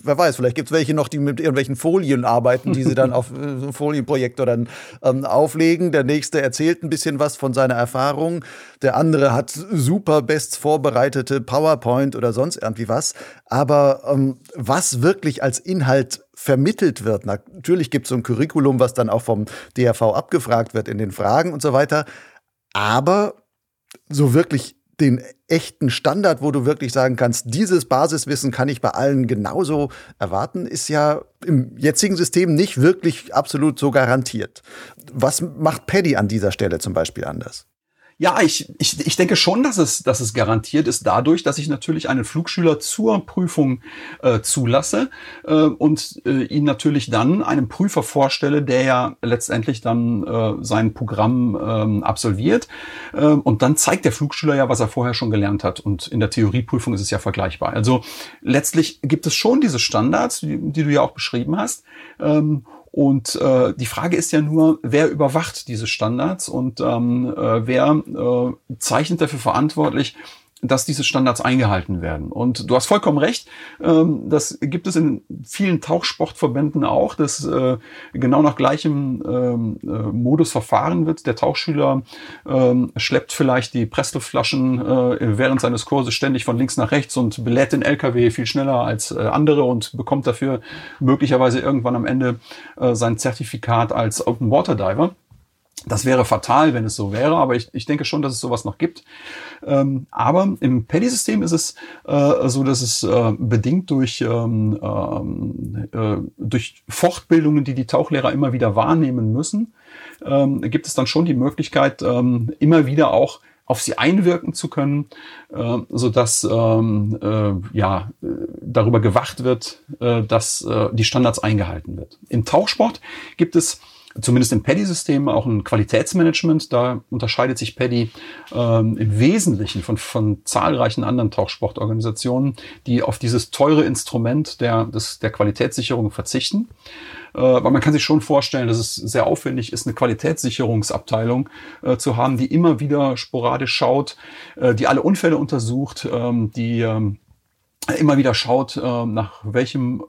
wer weiß, vielleicht gibt es welche noch, die mit irgendwelchen Folien arbeiten, die sie dann auf äh, ein Folienprojektor dann ähm, auflegen. Der nächste erzählt ein bisschen was von seiner Erfahrung. Der andere hat super best vorbereitete PowerPoint oder sonst irgendwie was. Aber ähm, was wirklich als Inhalt vermittelt wird. Natürlich gibt es so ein Curriculum, was dann auch vom DRV abgefragt wird in den Fragen und so weiter. Aber so wirklich den echten Standard, wo du wirklich sagen kannst, dieses Basiswissen kann ich bei allen genauso erwarten, ist ja im jetzigen System nicht wirklich absolut so garantiert. Was macht Paddy an dieser Stelle zum Beispiel anders? Ja, ich, ich, ich denke schon, dass es, dass es garantiert ist dadurch, dass ich natürlich einen Flugschüler zur Prüfung äh, zulasse äh, und äh, ihn natürlich dann einem Prüfer vorstelle, der ja letztendlich dann äh, sein Programm äh, absolviert. Äh, und dann zeigt der Flugschüler ja, was er vorher schon gelernt hat. Und in der Theorieprüfung ist es ja vergleichbar. Also letztlich gibt es schon diese Standards, die, die du ja auch beschrieben hast. Ähm, und äh, die Frage ist ja nur, wer überwacht diese Standards? Und ähm, äh, wer äh, zeichnet dafür verantwortlich, dass diese Standards eingehalten werden. Und du hast vollkommen recht, ähm, das gibt es in vielen Tauchsportverbänden auch, dass äh, genau nach gleichem ähm, äh, Modus verfahren wird. Der Tauchschüler ähm, schleppt vielleicht die Pressluftflaschen äh, während seines Kurses ständig von links nach rechts und belädt den LKW viel schneller als andere und bekommt dafür möglicherweise irgendwann am Ende sein Zertifikat als Open Water Diver. Das wäre fatal, wenn es so wäre, aber ich, ich denke schon, dass es sowas noch gibt. Ähm, aber im Paddy-System ist es äh, so, dass es äh, bedingt durch, ähm, ähm, äh, durch Fortbildungen, die die Tauchlehrer immer wieder wahrnehmen müssen, ähm, gibt es dann schon die Möglichkeit, ähm, immer wieder auch auf sie einwirken zu können, äh, so dass ähm, äh, ja darüber gewacht wird, äh, dass äh, die Standards eingehalten wird. Im Tauchsport gibt es zumindest im Paddy-System auch ein Qualitätsmanagement. Da unterscheidet sich Paddy ähm, im Wesentlichen von, von zahlreichen anderen Tauchsportorganisationen, die auf dieses teure Instrument der, des, der Qualitätssicherung verzichten. Äh, weil man kann sich schon vorstellen, dass es sehr aufwendig ist, eine Qualitätssicherungsabteilung äh, zu haben, die immer wieder sporadisch schaut, äh, die alle Unfälle untersucht, ähm, die ähm, immer wieder schaut, äh, nach welchem,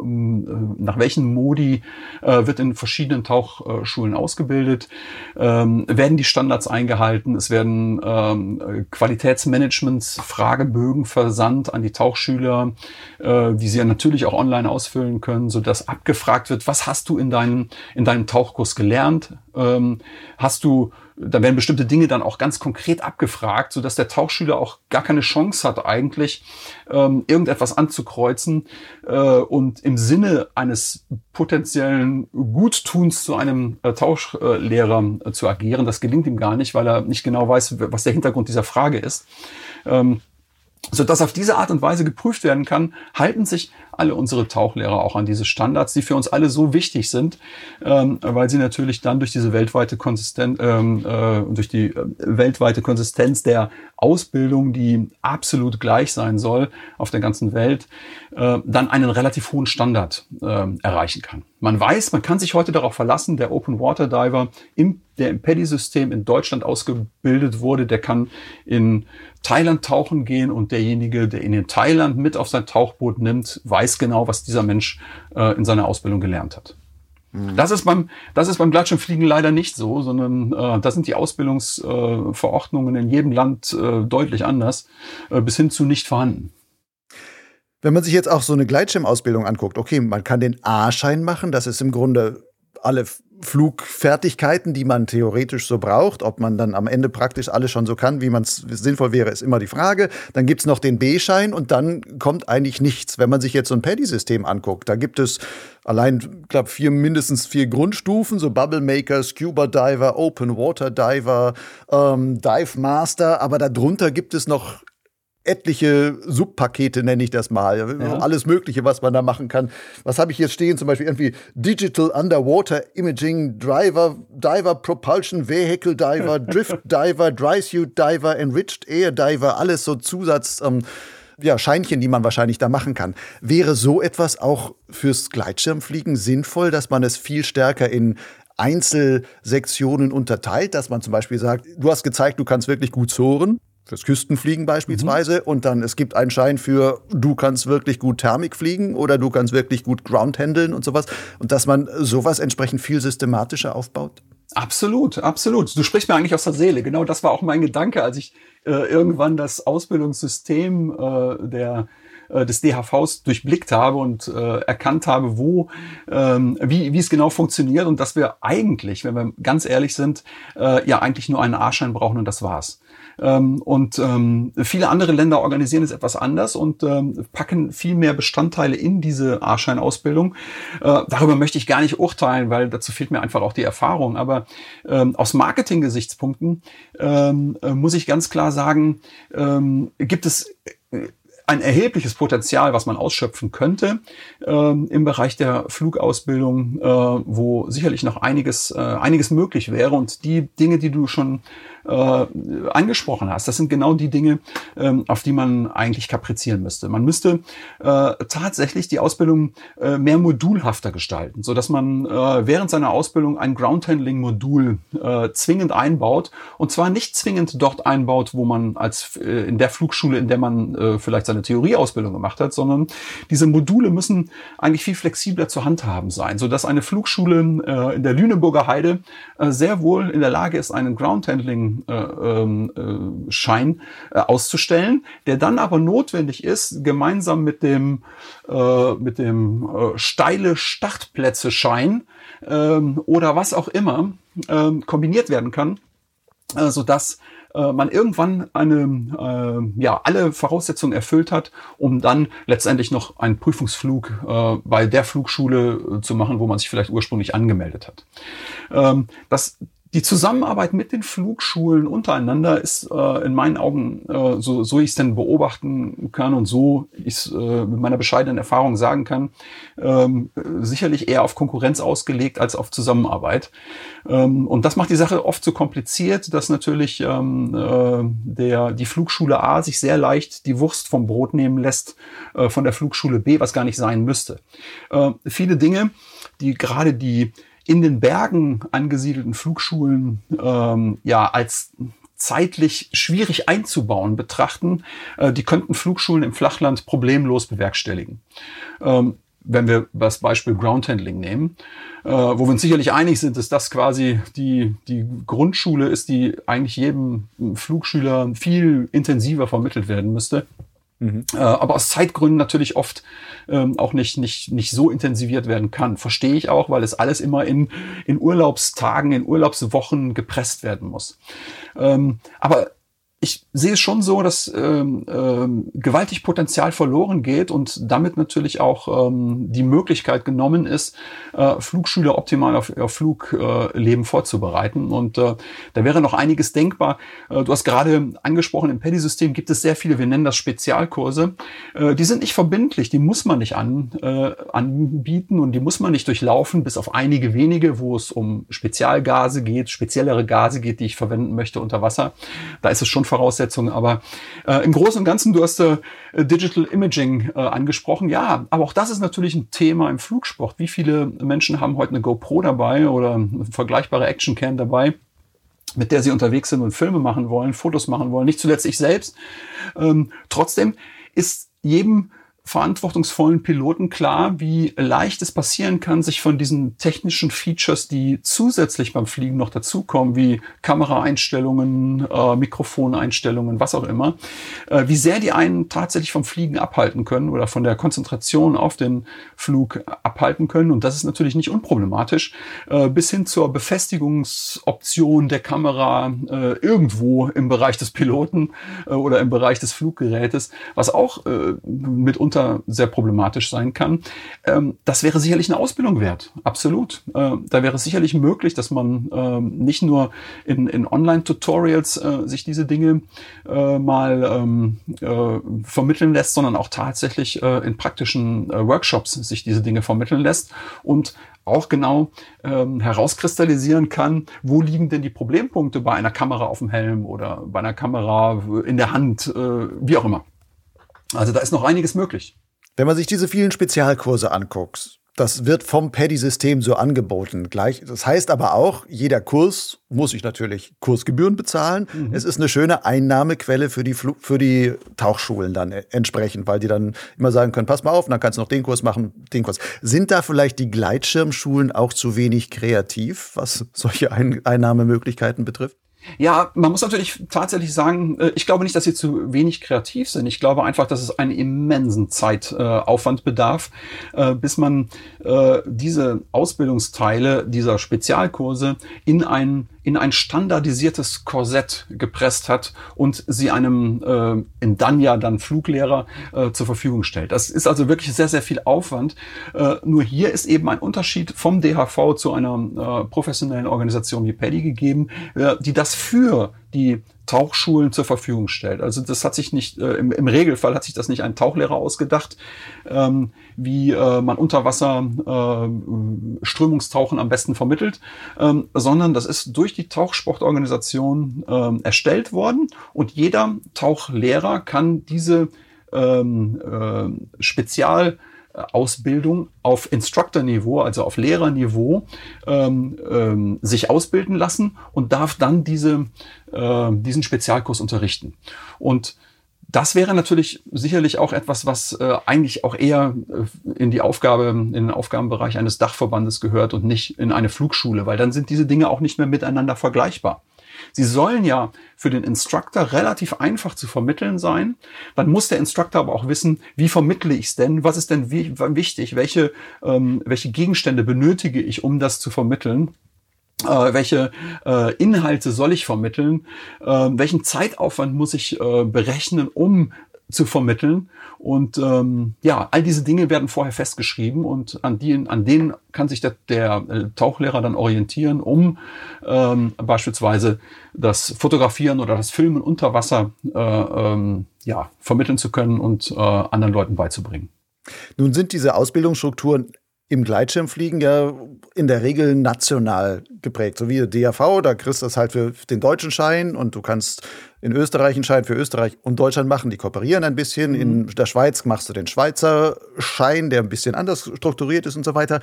äh, nach welchen Modi äh, wird in verschiedenen Tauchschulen ausgebildet, ähm, werden die Standards eingehalten, es werden ähm, Qualitätsmanagements, Fragebögen versandt an die Tauchschüler, die sie ja natürlich auch online ausfüllen können, so dass abgefragt wird, was hast du in deinem, in deinem Tauchkurs gelernt? Ähm, hast du da werden bestimmte Dinge dann auch ganz konkret abgefragt, so dass der Tauchschüler auch gar keine Chance hat, eigentlich ähm, irgendetwas anzukreuzen äh, und im Sinne eines potenziellen Guttuns zu einem äh, Tauschlehrer äh, zu agieren. Das gelingt ihm gar nicht, weil er nicht genau weiß, was der Hintergrund dieser Frage ist. Ähm, so dass auf diese Art und Weise geprüft werden kann, halten sich alle unsere Tauchlehrer auch an diese Standards, die für uns alle so wichtig sind, ähm, weil sie natürlich dann durch diese weltweite Konsistenz, ähm, äh, durch die äh, weltweite Konsistenz der Ausbildung, die absolut gleich sein soll auf der ganzen Welt, äh, dann einen relativ hohen Standard äh, erreichen kann. Man weiß, man kann sich heute darauf verlassen, der Open Water Diver, im, der im PADI-System in Deutschland ausgebildet wurde, der kann in Thailand tauchen gehen und derjenige, der ihn in Thailand mit auf sein Tauchboot nimmt, weiß, weiß genau, was dieser Mensch äh, in seiner Ausbildung gelernt hat. Mhm. Das ist beim, das ist beim Gleitschirmfliegen leider nicht so, sondern äh, da sind die Ausbildungsverordnungen äh, in jedem Land äh, deutlich anders, äh, bis hin zu nicht vorhanden. Wenn man sich jetzt auch so eine Gleitschirmausbildung anguckt, okay, man kann den A-Schein machen, das ist im Grunde alle Flugfertigkeiten, die man theoretisch so braucht. Ob man dann am Ende praktisch alles schon so kann, wie man es sinnvoll wäre, ist immer die Frage. Dann gibt es noch den B-Schein und dann kommt eigentlich nichts. Wenn man sich jetzt so ein Paddy-System anguckt, da gibt es allein, glaube vier mindestens vier Grundstufen, so Bubble Maker, Scuba Diver, Open Water Diver, ähm, Dive Master, aber darunter gibt es noch etliche Subpakete, nenne ich das mal. Ja. Alles Mögliche, was man da machen kann. Was habe ich jetzt stehen? Zum Beispiel irgendwie Digital Underwater Imaging Driver, Diver Propulsion Vehicle Diver, Drift Diver, Dry Suit Diver, Enriched Air Diver, alles so Zusatz. Ähm, ja, Scheinchen, die man wahrscheinlich da machen kann. Wäre so etwas auch fürs Gleitschirmfliegen sinnvoll, dass man es viel stärker in Einzelsektionen unterteilt, dass man zum Beispiel sagt, du hast gezeigt, du kannst wirklich gut zoren fürs Küstenfliegen beispielsweise mhm. und dann es gibt einen Schein für du kannst wirklich gut Thermik fliegen oder du kannst wirklich gut Ground handeln und sowas und dass man sowas entsprechend viel systematischer aufbaut? Absolut, absolut. Du sprichst mir eigentlich aus der Seele. Genau das war auch mein Gedanke, als ich äh, irgendwann das Ausbildungssystem äh, der äh, des DHVs durchblickt habe und äh, erkannt habe, wo, ähm, wie, wie es genau funktioniert und dass wir eigentlich, wenn wir ganz ehrlich sind, äh, ja eigentlich nur einen A-Schein brauchen und das war's. Ähm, und ähm, viele andere Länder organisieren es etwas anders und ähm, packen viel mehr Bestandteile in diese A-Schein-Ausbildung. Äh, darüber möchte ich gar nicht urteilen, weil dazu fehlt mir einfach auch die Erfahrung. Aber ähm, aus Marketing-Gesichtspunkten ähm, äh, muss ich ganz klar sagen, ähm, gibt es äh, ein erhebliches Potenzial, was man ausschöpfen könnte ähm, im Bereich der Flugausbildung, äh, wo sicherlich noch einiges, äh, einiges möglich wäre. Und die Dinge, die du schon äh, angesprochen hast. Das sind genau die Dinge, ähm, auf die man eigentlich kaprizieren müsste. Man müsste äh, tatsächlich die Ausbildung äh, mehr modulhafter gestalten, so dass man äh, während seiner Ausbildung ein Groundhandling-Modul äh, zwingend einbaut und zwar nicht zwingend dort einbaut, wo man als äh, in der Flugschule, in der man äh, vielleicht seine Theorieausbildung gemacht hat, sondern diese Module müssen eigentlich viel flexibler zu handhaben sein, so dass eine Flugschule äh, in der Lüneburger Heide äh, sehr wohl in der Lage ist, einen Groundhandling ähm, äh, Schein äh, auszustellen, der dann aber notwendig ist, gemeinsam mit dem, äh, mit dem äh, steile Startplätze Schein ähm, oder was auch immer ähm, kombiniert werden kann, äh, sodass äh, man irgendwann eine, äh, ja, alle Voraussetzungen erfüllt hat, um dann letztendlich noch einen Prüfungsflug äh, bei der Flugschule äh, zu machen, wo man sich vielleicht ursprünglich angemeldet hat. Ähm, das die Zusammenarbeit mit den Flugschulen untereinander ist äh, in meinen Augen, äh, so, so ich es denn beobachten kann und so ich es äh, mit meiner bescheidenen Erfahrung sagen kann, ähm, sicherlich eher auf Konkurrenz ausgelegt als auf Zusammenarbeit. Ähm, und das macht die Sache oft so kompliziert, dass natürlich ähm, äh, der, die Flugschule A sich sehr leicht die Wurst vom Brot nehmen lässt äh, von der Flugschule B, was gar nicht sein müsste. Äh, viele Dinge, die gerade die in den Bergen angesiedelten Flugschulen ähm, ja als zeitlich schwierig einzubauen betrachten, äh, die könnten Flugschulen im Flachland problemlos bewerkstelligen. Ähm, wenn wir das Beispiel Groundhandling nehmen, äh, wo wir uns sicherlich einig sind, dass das quasi die, die Grundschule ist, die eigentlich jedem Flugschüler viel intensiver vermittelt werden müsste. Mhm. Äh, aber aus Zeitgründen natürlich oft ähm, auch nicht, nicht, nicht so intensiviert werden kann. Verstehe ich auch, weil es alles immer in, in Urlaubstagen, in Urlaubswochen gepresst werden muss. Ähm, aber ich sehe es schon so, dass ähm, ähm, gewaltig Potenzial verloren geht und damit natürlich auch ähm, die Möglichkeit genommen ist, äh, Flugschüler optimal auf, auf Flugleben äh, vorzubereiten. Und äh, da wäre noch einiges denkbar. Äh, du hast gerade angesprochen, im PEDI-System gibt es sehr viele, wir nennen das Spezialkurse. Äh, die sind nicht verbindlich, die muss man nicht an, äh, anbieten und die muss man nicht durchlaufen, bis auf einige wenige, wo es um Spezialgase geht, speziellere Gase geht, die ich verwenden möchte unter Wasser. Da ist es schon Voraussetzungen. Aber äh, im Großen und Ganzen, du hast äh, Digital Imaging äh, angesprochen. Ja, aber auch das ist natürlich ein Thema im Flugsport. Wie viele Menschen haben heute eine GoPro dabei oder eine vergleichbare Actioncam dabei? mit der sie unterwegs sind und Filme machen wollen, Fotos machen wollen, nicht zuletzt ich selbst. Ähm, trotzdem ist jedem verantwortungsvollen Piloten klar, wie leicht es passieren kann, sich von diesen technischen Features, die zusätzlich beim Fliegen noch dazukommen, wie Kameraeinstellungen, äh, Mikrofoneinstellungen, was auch immer, äh, wie sehr die einen tatsächlich vom Fliegen abhalten können oder von der Konzentration auf den Flug abhalten können. Und das ist natürlich nicht unproblematisch, äh, bis hin zur Befestigungsoption der Kamera äh, irgendwo im Bereich des Piloten äh, oder im Bereich des Fluggerätes, was auch äh, mitunter mitunter sehr problematisch sein kann. Ähm, das wäre sicherlich eine Ausbildung wert, absolut. Äh, da wäre es sicherlich möglich, dass man ähm, nicht nur in, in Online-Tutorials äh, sich diese Dinge äh, mal ähm, äh, vermitteln lässt, sondern auch tatsächlich äh, in praktischen äh, Workshops sich diese Dinge vermitteln lässt und auch genau ähm, herauskristallisieren kann, wo liegen denn die Problempunkte bei einer Kamera auf dem Helm oder bei einer Kamera in der Hand, äh, wie auch immer. Also da ist noch einiges möglich. Wenn man sich diese vielen Spezialkurse anguckt, das wird vom Paddy-System so angeboten. Gleich, das heißt aber auch, jeder Kurs muss ich natürlich Kursgebühren bezahlen. Mhm. Es ist eine schöne Einnahmequelle für die, Fl für die Tauchschulen dann entsprechend, weil die dann immer sagen können, pass mal auf, dann kannst du noch den Kurs machen, den Kurs. Sind da vielleicht die Gleitschirmschulen auch zu wenig kreativ, was solche Ein Einnahmemöglichkeiten betrifft? Ja, man muss natürlich tatsächlich sagen, äh, ich glaube nicht, dass sie zu wenig kreativ sind. Ich glaube einfach, dass es einen immensen Zeitaufwand bedarf, äh, bis man äh, diese Ausbildungsteile dieser Spezialkurse in ein in ein standardisiertes Korsett gepresst hat und sie einem in dann ja dann Fluglehrer zur Verfügung stellt. Das ist also wirklich sehr, sehr viel Aufwand. Nur hier ist eben ein Unterschied vom DHV zu einer professionellen Organisation wie PADI gegeben, die das für die Tauchschulen zur Verfügung stellt. Also das hat sich nicht, äh, im, im, Regelfall hat sich das nicht ein Tauchlehrer ausgedacht, ähm, wie äh, man unter Wasser äh, Strömungstauchen am besten vermittelt, ähm, sondern das ist durch die Tauchsportorganisation ähm, erstellt worden und jeder Tauchlehrer kann diese ähm, äh, Spezial Ausbildung auf Instructor-Niveau, also auf Lehrerniveau, ähm, ähm, sich ausbilden lassen und darf dann diese, äh, diesen Spezialkurs unterrichten. Und das wäre natürlich sicherlich auch etwas, was äh, eigentlich auch eher äh, in die Aufgabe, in den Aufgabenbereich eines Dachverbandes gehört und nicht in eine Flugschule, weil dann sind diese Dinge auch nicht mehr miteinander vergleichbar. Sie sollen ja für den Instructor relativ einfach zu vermitteln sein. Dann muss der Instructor aber auch wissen, wie vermittle ich es denn? Was ist denn wichtig? Welche, ähm, welche Gegenstände benötige ich, um das zu vermitteln? Äh, welche äh, Inhalte soll ich vermitteln? Äh, welchen Zeitaufwand muss ich äh, berechnen, um zu vermitteln. Und ähm, ja, all diese Dinge werden vorher festgeschrieben und an, die, an denen kann sich der, der äh, Tauchlehrer dann orientieren, um ähm, beispielsweise das Fotografieren oder das Filmen unter Wasser äh, ähm, ja, vermitteln zu können und äh, anderen Leuten beizubringen. Nun sind diese Ausbildungsstrukturen im Gleitschirmfliegen ja in der Regel national geprägt. So wie DAV, da kriegst du das halt für den deutschen Schein und du kannst in Österreich einen Schein für Österreich und Deutschland machen. Die kooperieren ein bisschen. In mhm. der Schweiz machst du den Schweizer Schein, der ein bisschen anders strukturiert ist und so weiter.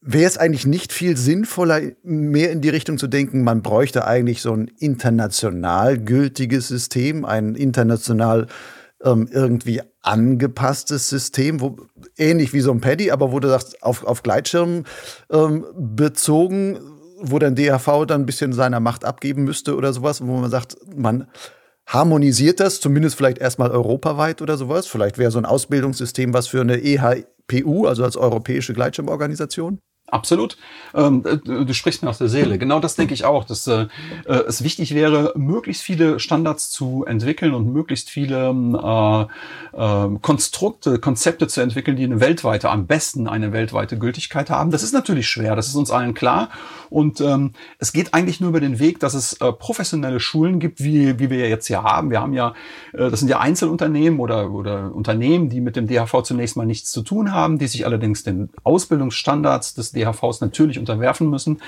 Wäre es eigentlich nicht viel sinnvoller, mehr in die Richtung zu denken, man bräuchte eigentlich so ein international gültiges System, ein international ähm, irgendwie angepasstes System, wo, ähnlich wie so ein Paddy, aber wo du sagst, auf, auf Gleitschirm ähm, bezogen, wo dann DHV dann ein bisschen seiner Macht abgeben müsste oder sowas, wo man sagt, man harmonisiert das, zumindest vielleicht erstmal europaweit oder sowas. Vielleicht wäre so ein Ausbildungssystem was für eine EHPU, also als europäische Gleitschirmorganisation. Absolut. Ähm, äh, du sprichst mir aus der Seele. Genau das denke ich auch, dass äh, äh, es wichtig wäre, möglichst viele Standards zu entwickeln und möglichst viele ähm, äh, äh, Konstrukte, Konzepte zu entwickeln, die eine weltweite, am besten eine weltweite Gültigkeit haben. Das ist natürlich schwer, das ist uns allen klar. Und ähm, es geht eigentlich nur über den Weg, dass es äh, professionelle Schulen gibt, wie, wie wir ja jetzt hier haben. Wir haben ja, äh, das sind ja Einzelunternehmen oder, oder Unternehmen, die mit dem DHV zunächst mal nichts zu tun haben, die sich allerdings den Ausbildungsstandards des DHVs natürlich unterwerfen müssen.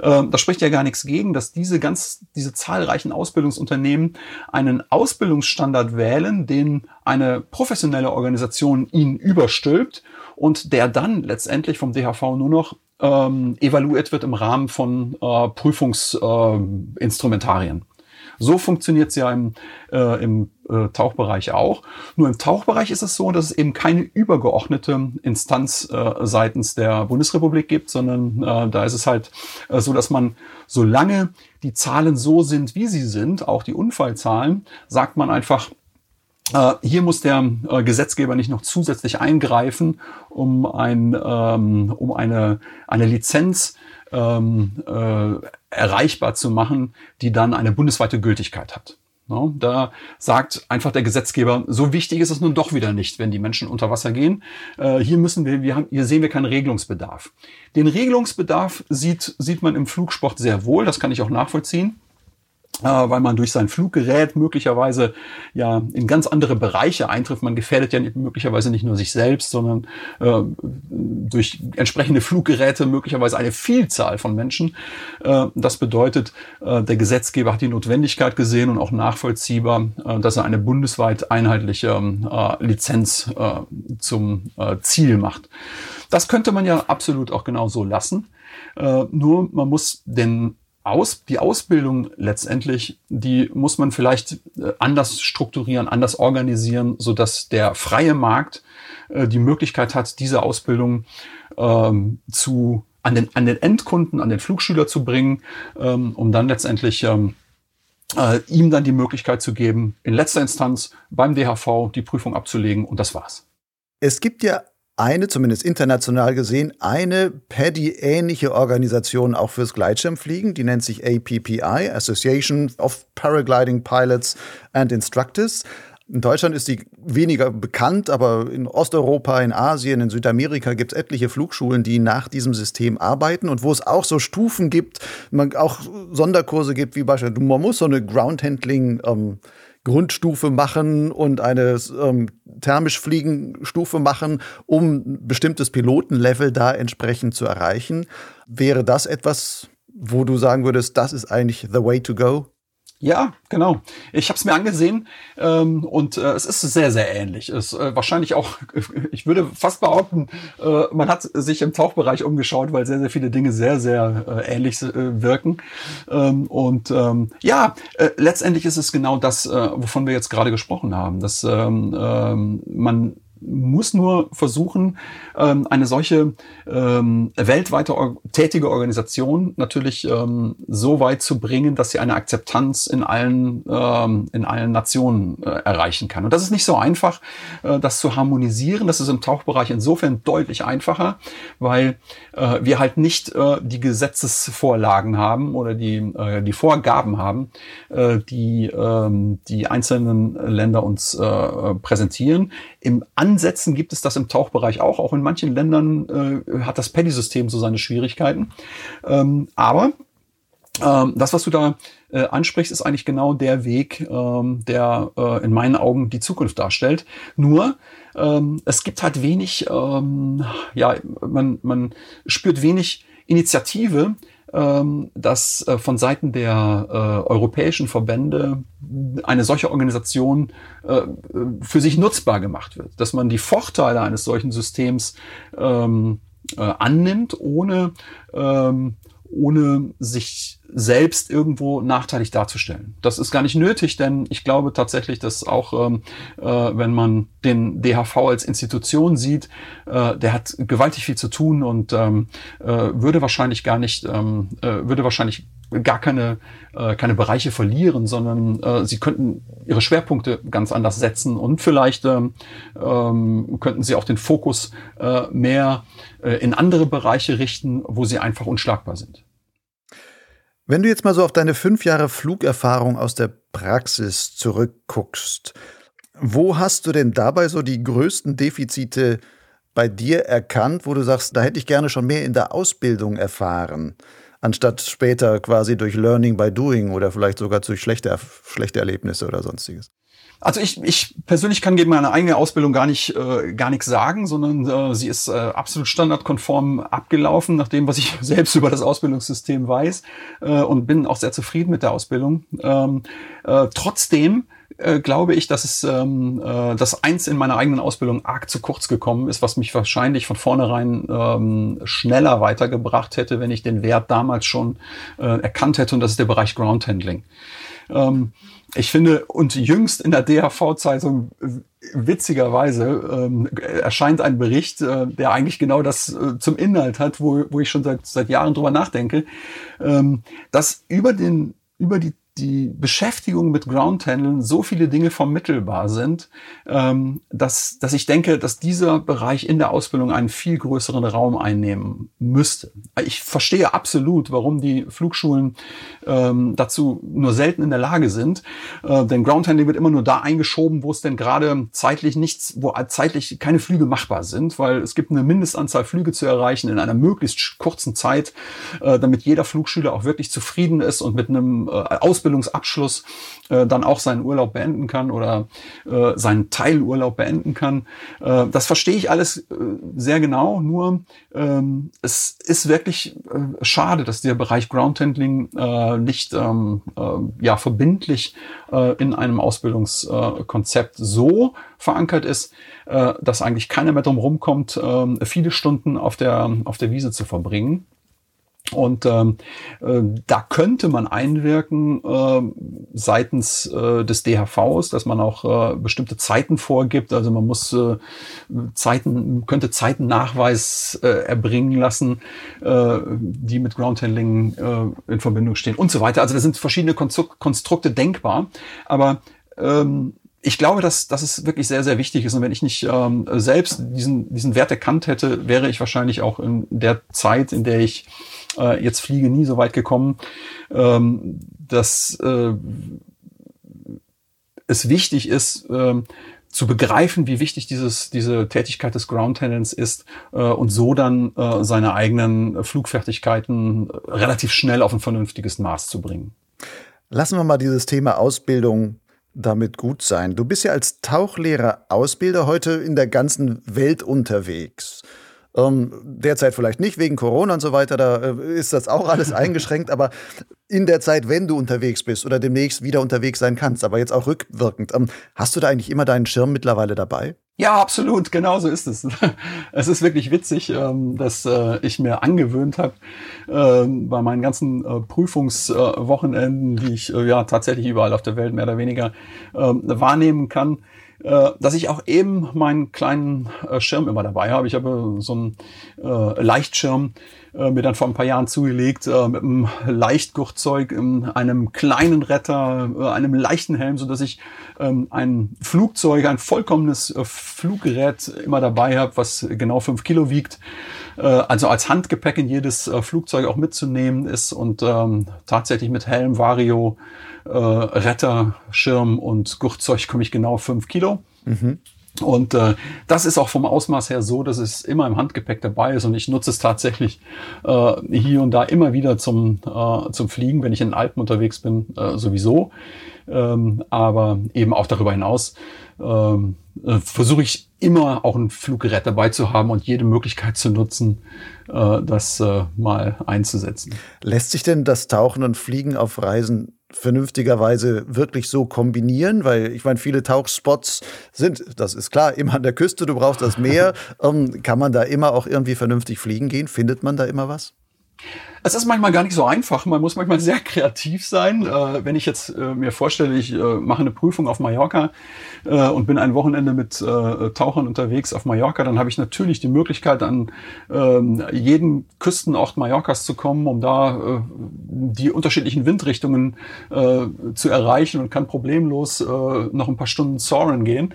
Ähm, da spricht ja gar nichts gegen, dass diese ganz, diese zahlreichen Ausbildungsunternehmen einen Ausbildungsstandard wählen, den eine professionelle Organisation ihnen überstülpt und der dann letztendlich vom DHV nur noch ähm, evaluiert wird im Rahmen von äh, Prüfungsinstrumentarien. Äh, so funktioniert es ja im, äh, im äh, Tauchbereich auch. Nur im Tauchbereich ist es so, dass es eben keine übergeordnete Instanz äh, seitens der Bundesrepublik gibt, sondern äh, da ist es halt äh, so, dass man, solange die Zahlen so sind, wie sie sind, auch die Unfallzahlen, sagt man einfach, hier muss der äh, Gesetzgeber nicht noch zusätzlich eingreifen, um, ein, ähm, um eine, eine Lizenz ähm, äh, erreichbar zu machen, die dann eine bundesweite Gültigkeit hat. No, da sagt einfach der Gesetzgeber, so wichtig ist es nun doch wieder nicht, wenn die Menschen unter Wasser gehen. Äh, hier müssen wir, wir haben, hier sehen wir keinen Regelungsbedarf. Den Regelungsbedarf sieht, sieht man im Flugsport sehr wohl, das kann ich auch nachvollziehen. Äh, weil man durch sein Fluggerät möglicherweise ja in ganz andere Bereiche eintrifft. Man gefährdet ja möglicherweise nicht nur sich selbst, sondern äh, durch entsprechende Fluggeräte möglicherweise eine Vielzahl von Menschen. Äh, das bedeutet, äh, der Gesetzgeber hat die Notwendigkeit gesehen und auch nachvollziehbar, äh, dass er eine bundesweit einheitliche äh, Lizenz zum Ziel macht. Das könnte man ja absolut auch genau so lassen. nur man muss den aus, die Ausbildung letztendlich, die muss man vielleicht äh, anders strukturieren, anders organisieren, so dass der freie Markt äh, die Möglichkeit hat, diese Ausbildung ähm, zu an den, an den Endkunden, an den Flugschüler zu bringen, ähm, um dann letztendlich ähm, äh, ihm dann die Möglichkeit zu geben, in letzter Instanz beim DHV die Prüfung abzulegen und das war's. Es gibt ja eine, zumindest international gesehen, eine PADI-ähnliche Organisation auch fürs Gleitschirmfliegen. Die nennt sich APPI, Association of Paragliding Pilots and Instructors. In Deutschland ist die weniger bekannt, aber in Osteuropa, in Asien, in Südamerika gibt es etliche Flugschulen, die nach diesem System arbeiten und wo es auch so Stufen gibt, man auch Sonderkurse gibt, wie beispielsweise, man muss so eine Groundhandling ähm, Grundstufe machen und eine ähm, thermisch fliegen Stufe machen, um ein bestimmtes Pilotenlevel da entsprechend zu erreichen. Wäre das etwas, wo du sagen würdest, das ist eigentlich the way to go? Ja, genau. Ich habe es mir angesehen ähm, und äh, es ist sehr, sehr ähnlich. Es äh, wahrscheinlich auch, ich würde fast behaupten, äh, man hat sich im Tauchbereich umgeschaut, weil sehr, sehr viele Dinge sehr, sehr äh, ähnlich äh, wirken. Ähm, und ähm, ja, äh, letztendlich ist es genau das, äh, wovon wir jetzt gerade gesprochen haben, dass ähm, ähm, man muss nur versuchen, ähm, eine solche ähm, weltweite tätige Organisation natürlich ähm, so weit zu bringen, dass sie eine Akzeptanz in allen, in allen Nationen äh, erreichen kann. Und das ist nicht so einfach, äh, das zu harmonisieren. Das ist im Tauchbereich insofern deutlich einfacher, weil äh, wir halt nicht die Gesetzesvorlagen haben oder die, die Vorgaben haben, die die einzelnen Länder uns präsentieren. Im Ansätzen gibt es das im Tauchbereich auch. Auch in manchen Ländern äh, hat das Paddy-System so seine Schwierigkeiten. Ähm, aber ähm, das, was du da äh, ansprichst, ist eigentlich genau der Weg, ähm, der äh, in meinen Augen die Zukunft darstellt. Nur, ähm, es gibt halt wenig, ähm, ja, man, man spürt wenig Initiative, dass äh, von Seiten der äh, europäischen Verbände eine solche Organisation äh, für sich nutzbar gemacht wird, dass man die Vorteile eines solchen Systems ähm, äh, annimmt, ohne ähm, ohne sich selbst irgendwo nachteilig darzustellen. Das ist gar nicht nötig, denn ich glaube tatsächlich, dass auch ähm, äh, wenn man den DHV als Institution sieht, äh, der hat gewaltig viel zu tun und ähm, äh, würde wahrscheinlich gar nicht, ähm, äh, würde wahrscheinlich gar keine, äh, keine Bereiche verlieren, sondern äh, sie könnten ihre Schwerpunkte ganz anders setzen und vielleicht ähm, ähm, könnten sie auch den Fokus äh, mehr äh, in andere Bereiche richten, wo sie einfach unschlagbar sind. Wenn du jetzt mal so auf deine fünf Jahre Flugerfahrung aus der Praxis zurückguckst, wo hast du denn dabei so die größten Defizite bei dir erkannt, wo du sagst, da hätte ich gerne schon mehr in der Ausbildung erfahren, anstatt später quasi durch Learning by Doing oder vielleicht sogar durch schlechte, schlechte Erlebnisse oder sonstiges? Also ich, ich persönlich kann gegen meine eigene Ausbildung gar nicht äh, gar nichts sagen, sondern äh, sie ist äh, absolut standardkonform abgelaufen, nach dem, was ich selbst über das Ausbildungssystem weiß äh, und bin auch sehr zufrieden mit der Ausbildung. Ähm, äh, trotzdem äh, glaube ich, dass es ähm, äh, dass eins in meiner eigenen Ausbildung arg zu kurz gekommen ist, was mich wahrscheinlich von vornherein ähm, schneller weitergebracht hätte, wenn ich den Wert damals schon äh, erkannt hätte und das ist der Bereich Ground Handling. Ähm, ich finde, und jüngst in der DHV-Zeitung witzigerweise ähm, erscheint ein Bericht, äh, der eigentlich genau das äh, zum Inhalt hat, wo, wo ich schon seit, seit Jahren drüber nachdenke, ähm, dass über den über die die Beschäftigung mit Groundhandeln so viele Dinge vermittelbar sind, ähm, dass, dass ich denke, dass dieser Bereich in der Ausbildung einen viel größeren Raum einnehmen müsste. Ich verstehe absolut, warum die Flugschulen ähm, dazu nur selten in der Lage sind, äh, denn Groundhandling wird immer nur da eingeschoben, wo es denn gerade zeitlich nichts, wo zeitlich keine Flüge machbar sind, weil es gibt eine Mindestanzahl Flüge zu erreichen in einer möglichst kurzen Zeit, äh, damit jeder Flugschüler auch wirklich zufrieden ist und mit einem äh, Ausbildung Ausbildungsabschluss äh, dann auch seinen Urlaub beenden kann oder äh, seinen Teilurlaub beenden kann. Äh, das verstehe ich alles äh, sehr genau, nur ähm, es ist wirklich äh, schade, dass der Bereich Groundhandling äh, nicht ähm, äh, ja, verbindlich äh, in einem Ausbildungskonzept so verankert ist, äh, dass eigentlich keiner mehr drum rumkommt, äh, viele Stunden auf der, auf der Wiese zu verbringen. Und ähm, äh, da könnte man einwirken äh, seitens äh, des DHVs, dass man auch äh, bestimmte Zeiten vorgibt. Also man muss äh, Zeiten, könnte Zeitennachweis äh, erbringen lassen, äh, die mit Groundhandling äh, in Verbindung stehen und so weiter. Also da sind verschiedene Konstrukte denkbar. Aber ähm, ich glaube, dass, dass es wirklich sehr, sehr wichtig ist. Und wenn ich nicht ähm, selbst diesen, diesen Wert erkannt hätte, wäre ich wahrscheinlich auch in der Zeit, in der ich äh, jetzt fliege, nie so weit gekommen, ähm, dass äh, es wichtig ist, ähm, zu begreifen, wie wichtig dieses, diese Tätigkeit des Ground Tenants ist äh, und so dann äh, seine eigenen Flugfertigkeiten relativ schnell auf ein vernünftiges Maß zu bringen. Lassen wir mal dieses Thema Ausbildung damit gut sein. Du bist ja als Tauchlehrer Ausbilder heute in der ganzen Welt unterwegs. Ähm, derzeit vielleicht nicht wegen Corona und so weiter, da äh, ist das auch alles eingeschränkt, aber in der Zeit, wenn du unterwegs bist oder demnächst wieder unterwegs sein kannst, aber jetzt auch rückwirkend, ähm, hast du da eigentlich immer deinen Schirm mittlerweile dabei? Ja, absolut, genau so ist es. Es ist wirklich witzig, ähm, dass äh, ich mir angewöhnt habe, ähm, bei meinen ganzen äh, Prüfungswochenenden, die ich ja tatsächlich überall auf der Welt mehr oder weniger wahrnehmen kann, äh, dass ich auch eben meinen kleinen äh, Schirm immer dabei habe. Ich habe so einen äh, Leichtschirm äh, mir dann vor ein paar Jahren zugelegt äh, mit einem Leichtgurtzeug, in einem kleinen Retter, äh, einem leichten Helm, so dass ich ähm, ein Flugzeug, ein vollkommenes äh, Fluggerät immer dabei habe, was genau fünf Kilo wiegt. Äh, also als Handgepäck in jedes äh, Flugzeug auch mitzunehmen ist und ähm, tatsächlich mit Helm, Vario, äh, Retter, Schirm und Gurtzeug komme ich genau fünf Kilo. Mhm. Und äh, das ist auch vom Ausmaß her so, dass es immer im Handgepäck dabei ist und ich nutze es tatsächlich äh, hier und da immer wieder zum, äh, zum Fliegen, wenn ich in den Alpen unterwegs bin, äh, sowieso. Ähm, aber eben auch darüber hinaus ähm, äh, versuche ich immer auch ein Fluggerät dabei zu haben und jede Möglichkeit zu nutzen, äh, das äh, mal einzusetzen. Lässt sich denn das Tauchen und Fliegen auf Reisen vernünftigerweise wirklich so kombinieren, weil ich meine, viele Tauchspots sind, das ist klar, immer an der Küste, du brauchst das Meer. ähm, kann man da immer auch irgendwie vernünftig fliegen gehen? Findet man da immer was? Es ist manchmal gar nicht so einfach. Man muss manchmal sehr kreativ sein. Äh, wenn ich jetzt äh, mir vorstelle, ich äh, mache eine Prüfung auf Mallorca äh, und bin ein Wochenende mit äh, Tauchern unterwegs auf Mallorca, dann habe ich natürlich die Möglichkeit, an ähm, jeden Küstenort Mallorcas zu kommen, um da äh, die unterschiedlichen Windrichtungen zu erreichen und kann problemlos noch ein paar Stunden soaren gehen,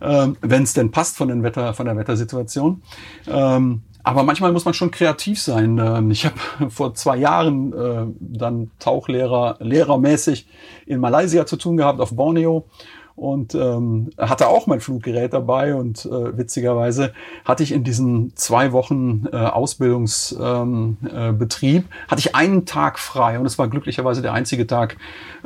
wenn es denn passt von, Wetter, von der Wettersituation. Ähm, aber manchmal muss man schon kreativ sein. Ähm, ich habe vor zwei Jahren äh, dann Tauchlehrer, lehrermäßig in Malaysia zu tun gehabt, auf Borneo und ähm, hatte auch mein Fluggerät dabei und äh, witzigerweise hatte ich in diesen zwei Wochen äh, Ausbildungsbetrieb ähm, äh, hatte ich einen Tag frei und es war glücklicherweise der einzige Tag,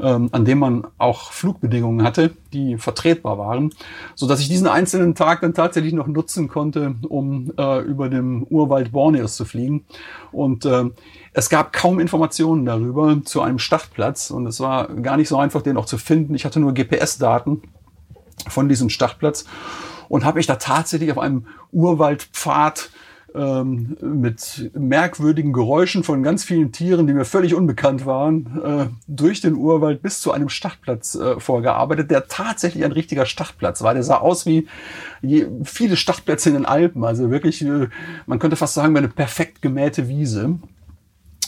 ähm, an dem man auch Flugbedingungen hatte, die vertretbar waren, so dass ich diesen einzelnen Tag dann tatsächlich noch nutzen konnte, um äh, über dem Urwald Borneos zu fliegen und äh, es gab kaum Informationen darüber zu einem Startplatz und es war gar nicht so einfach, den auch zu finden. Ich hatte nur GPS-Daten von diesem Startplatz und habe mich da tatsächlich auf einem Urwaldpfad ähm, mit merkwürdigen Geräuschen von ganz vielen Tieren, die mir völlig unbekannt waren, äh, durch den Urwald bis zu einem Startplatz äh, vorgearbeitet, der tatsächlich ein richtiger Startplatz war. Der sah aus wie viele Startplätze in den Alpen, also wirklich, äh, man könnte fast sagen, eine perfekt gemähte Wiese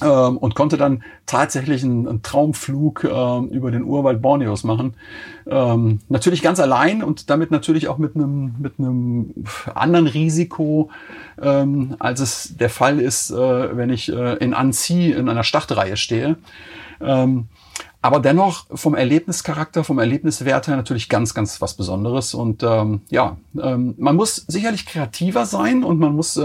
ähm, und konnte dann tatsächlich einen, einen Traumflug äh, über den Urwald Borneos machen. Ähm, natürlich ganz allein und damit natürlich auch mit einem mit einem anderen Risiko, ähm, als es der Fall ist, äh, wenn ich äh, in Annecy in einer Startreihe stehe. Ähm, aber dennoch vom Erlebnischarakter, vom Erlebniswert her natürlich ganz, ganz was Besonderes. Und ähm, ja, ähm, man muss sicherlich kreativer sein und man muss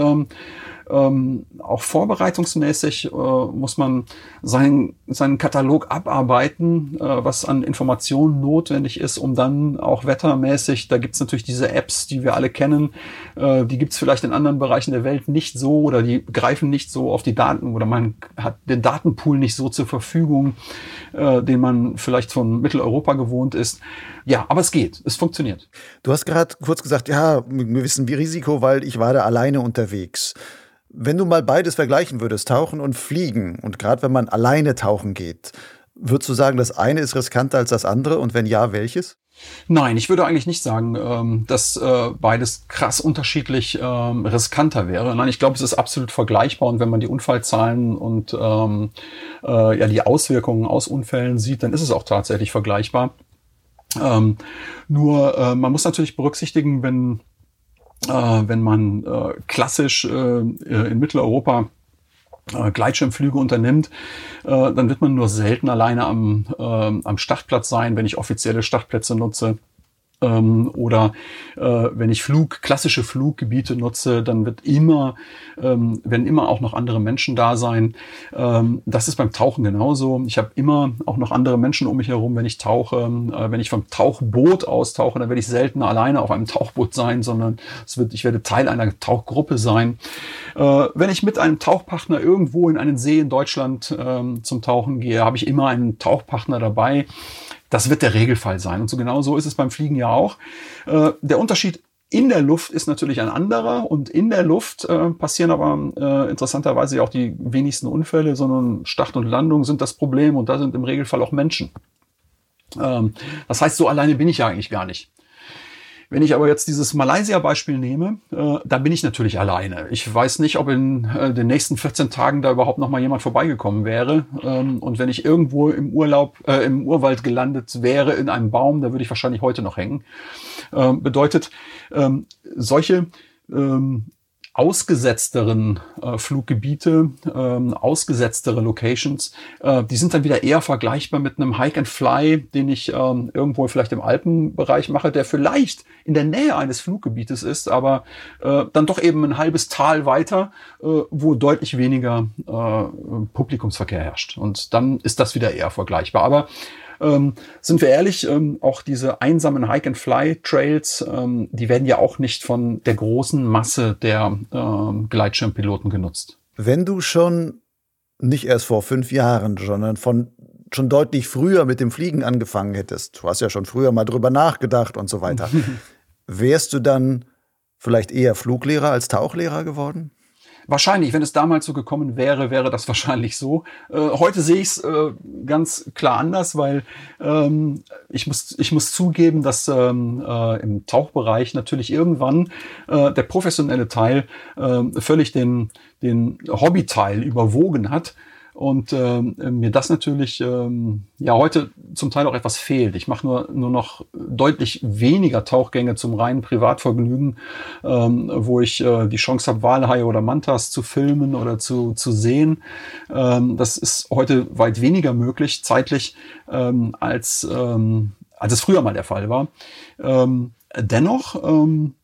ähm, auch vorbereitungsmäßig äh, muss man seinen, seinen Katalog abarbeiten, äh, was an Informationen notwendig ist, um dann auch wettermäßig, da gibt's natürlich diese Apps, die wir alle kennen, äh, die gibt's vielleicht in anderen Bereichen der Welt nicht so oder die greifen nicht so auf die Daten oder man hat den Datenpool nicht so zur Verfügung, äh, den man vielleicht von Mitteleuropa gewohnt ist. Ja, aber es geht, es funktioniert. Du hast gerade kurz gesagt, ja, wir wissen wie Risiko, weil ich war da alleine unterwegs. Wenn du mal beides vergleichen würdest, Tauchen und Fliegen, und gerade wenn man alleine tauchen geht, würdest du sagen, das eine ist riskanter als das andere? Und wenn ja, welches? Nein, ich würde eigentlich nicht sagen, ähm, dass äh, beides krass unterschiedlich ähm, riskanter wäre. Nein, ich glaube, es ist absolut vergleichbar und wenn man die Unfallzahlen und ähm, äh, ja die Auswirkungen aus Unfällen sieht, dann ist es auch tatsächlich vergleichbar. Nur äh, man muss natürlich berücksichtigen, wenn wenn man äh, klassisch äh, in Mitteleuropa äh, Gleitschirmflüge unternimmt, äh, dann wird man nur selten alleine am, äh, am Startplatz sein, wenn ich offizielle Startplätze nutze ähm, oder äh, wenn ich Flug, klassische Fluggebiete nutze, dann wird immer, ähm, werden immer auch noch andere Menschen da sein. Ähm, das ist beim Tauchen genauso. Ich habe immer auch noch andere Menschen um mich herum, wenn ich tauche. Äh, wenn ich vom Tauchboot austauche, dann werde ich selten alleine auf einem Tauchboot sein, sondern es wird, ich werde Teil einer Tauchgruppe sein. Äh, wenn ich mit einem Tauchpartner irgendwo in einen See in Deutschland ähm, zum Tauchen gehe, habe ich immer einen Tauchpartner dabei. Das wird der Regelfall sein. Und so genau so ist es beim Fliegen ja auch. Äh, der Unterschied in der Luft ist natürlich ein anderer und in der Luft äh, passieren aber äh, interessanterweise auch die wenigsten Unfälle, sondern Start und Landung sind das Problem und da sind im Regelfall auch Menschen. Ähm, das heißt, so alleine bin ich ja eigentlich gar nicht. Wenn ich aber jetzt dieses Malaysia-Beispiel nehme, äh, da bin ich natürlich alleine. Ich weiß nicht, ob in äh, den nächsten 14 Tagen da überhaupt noch mal jemand vorbeigekommen wäre. Ähm, und wenn ich irgendwo im Urlaub, äh, im Urwald gelandet wäre in einem Baum, da würde ich wahrscheinlich heute noch hängen. Ähm, bedeutet, ähm, solche ähm, ausgesetzteren äh, Fluggebiete, ähm, ausgesetztere Locations, äh, die sind dann wieder eher vergleichbar mit einem Hike and Fly, den ich ähm, irgendwo vielleicht im Alpenbereich mache, der vielleicht in der Nähe eines Fluggebietes ist, aber äh, dann doch eben ein halbes Tal weiter, äh, wo deutlich weniger äh, Publikumsverkehr herrscht. Und dann ist das wieder eher vergleichbar. Aber ähm, sind wir ehrlich, ähm, auch diese einsamen Hike-and-Fly-Trails, ähm, die werden ja auch nicht von der großen Masse der ähm, Gleitschirmpiloten genutzt. Wenn du schon nicht erst vor fünf Jahren, sondern von schon deutlich früher mit dem Fliegen angefangen hättest, du hast ja schon früher mal drüber nachgedacht und so weiter, wärst du dann vielleicht eher Fluglehrer als Tauchlehrer geworden? Wahrscheinlich, wenn es damals so gekommen wäre, wäre das wahrscheinlich so. Äh, heute sehe ich es äh, ganz klar anders, weil ähm, ich, muss, ich muss zugeben, dass ähm, äh, im Tauchbereich natürlich irgendwann äh, der professionelle Teil äh, völlig den, den Hobbyteil überwogen hat und ähm, mir das natürlich ähm, ja heute zum Teil auch etwas fehlt. Ich mache nur, nur noch deutlich weniger Tauchgänge zum reinen Privatvergnügen, ähm, wo ich äh, die Chance habe, Walhaie oder Mantas zu filmen oder zu, zu sehen. Ähm, das ist heute weit weniger möglich, zeitlich, ähm, als, ähm, als es früher mal der Fall war. Ähm, dennoch ähm, äh,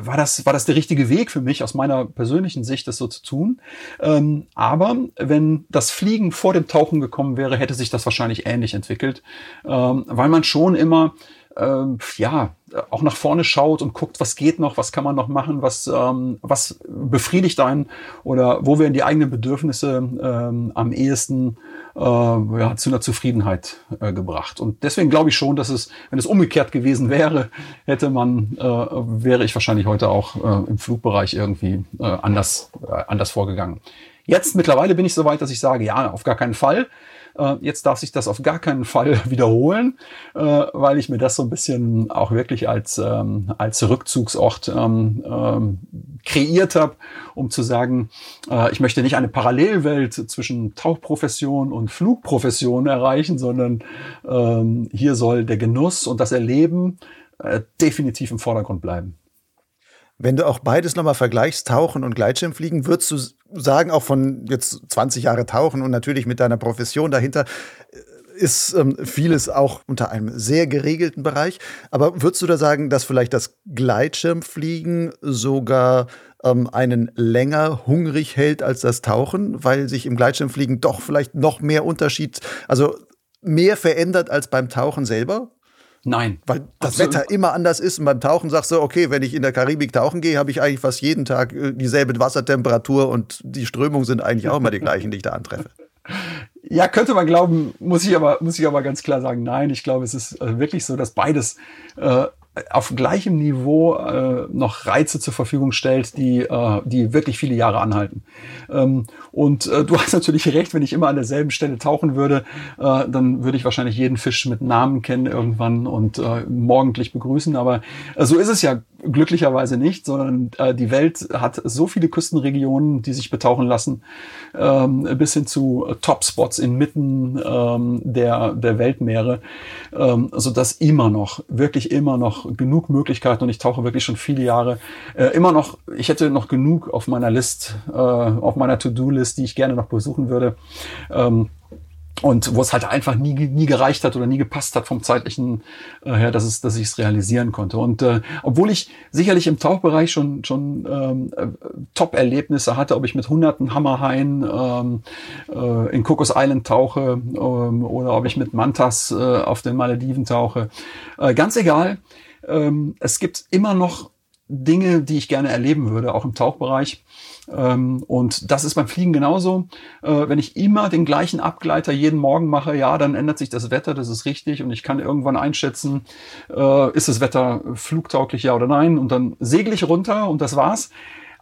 war das, war das der richtige Weg für mich aus meiner persönlichen Sicht, das so zu tun. Ähm, aber wenn das Fliegen vor dem Tauchen gekommen wäre, hätte sich das wahrscheinlich ähnlich entwickelt, ähm, weil man schon immer ähm, ja, auch nach vorne schaut und guckt, was geht noch, was kann man noch machen, was, ähm, was befriedigt einen oder wo werden die eigenen Bedürfnisse ähm, am ehesten äh, ja, zu einer Zufriedenheit äh, gebracht. Und deswegen glaube ich schon, dass es, wenn es umgekehrt gewesen wäre, hätte man, äh, wäre ich wahrscheinlich heute auch äh, im Flugbereich irgendwie äh, anders, äh, anders vorgegangen. Jetzt mittlerweile bin ich so weit, dass ich sage, ja, auf gar keinen Fall. Äh, jetzt darf sich das auf gar keinen Fall wiederholen, äh, weil ich mir das so ein bisschen auch wirklich als, ähm, als Rückzugsort ähm, ähm, kreiert habe, um zu sagen, äh, ich möchte nicht eine Parallelwelt zwischen Tauchprofession und Flugprofession erreichen, sondern hier soll der Genuss und das Erleben definitiv im Vordergrund bleiben. Wenn du auch beides nochmal vergleichst, Tauchen und Gleitschirmfliegen, würdest du sagen, auch von jetzt 20 Jahre Tauchen und natürlich mit deiner Profession dahinter, äh, ist ähm, vieles auch unter einem sehr geregelten Bereich. Aber würdest du da sagen, dass vielleicht das Gleitschirmfliegen sogar ähm, einen länger hungrig hält als das Tauchen, weil sich im Gleitschirmfliegen doch vielleicht noch mehr Unterschied, also mehr verändert als beim Tauchen selber? Nein. Weil das Absolut. Wetter immer anders ist und beim Tauchen sagst du, okay, wenn ich in der Karibik tauchen gehe, habe ich eigentlich fast jeden Tag äh, dieselbe Wassertemperatur und die Strömungen sind eigentlich auch immer die gleichen, die ich da antreffe. Ja, könnte man glauben, muss ich aber, muss ich aber ganz klar sagen, nein. Ich glaube, es ist äh, wirklich so, dass beides äh, auf gleichem Niveau äh, noch Reize zur Verfügung stellt, die, äh, die wirklich viele Jahre anhalten. Ähm, und äh, du hast natürlich recht, wenn ich immer an derselben Stelle tauchen würde, äh, dann würde ich wahrscheinlich jeden Fisch mit Namen kennen irgendwann und äh, morgendlich begrüßen. Aber äh, so ist es ja glücklicherweise nicht, sondern äh, die Welt hat so viele Küstenregionen, die sich betauchen lassen, ähm, bis hin zu äh, Topspots inmitten ähm, der, der Weltmeere, ähm, so dass immer noch, wirklich immer noch genug Möglichkeiten und ich tauche wirklich schon viele Jahre, äh, immer noch, ich hätte noch genug auf meiner List, äh, auf meiner To-Do-List, die ich gerne noch besuchen würde. Ähm, und wo es halt einfach nie, nie gereicht hat oder nie gepasst hat vom zeitlichen äh, her, dass, es, dass ich es realisieren konnte. Und äh, obwohl ich sicherlich im Tauchbereich schon, schon ähm, äh, Top-Erlebnisse hatte, ob ich mit hunderten Hammerhaien ähm, äh, in Cocos Island tauche ähm, oder ob ich mit Mantas äh, auf den Malediven tauche, äh, ganz egal. Ähm, es gibt immer noch Dinge, die ich gerne erleben würde, auch im Tauchbereich. Ähm, und das ist beim Fliegen genauso. Äh, wenn ich immer den gleichen Abgleiter jeden Morgen mache, ja, dann ändert sich das Wetter, das ist richtig. Und ich kann irgendwann einschätzen, äh, ist das Wetter flugtauglich, ja oder nein. Und dann segle ich runter und das war's.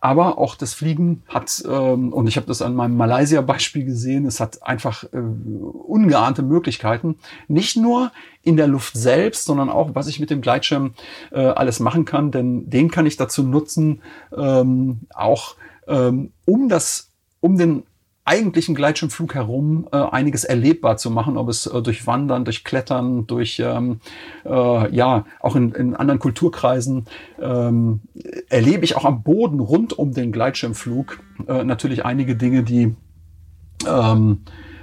Aber auch das Fliegen hat, ähm, und ich habe das an meinem Malaysia-Beispiel gesehen, es hat einfach äh, ungeahnte Möglichkeiten. Nicht nur in der Luft selbst, sondern auch, was ich mit dem Gleitschirm äh, alles machen kann. Denn den kann ich dazu nutzen, ähm, auch ähm, um das, um den eigentlichen Gleitschirmflug herum äh, einiges erlebbar zu machen, ob es äh, durch Wandern, durch Klettern, durch ähm, äh, ja auch in, in anderen Kulturkreisen ähm, erlebe ich auch am Boden rund um den Gleitschirmflug äh, natürlich einige Dinge, die ähm,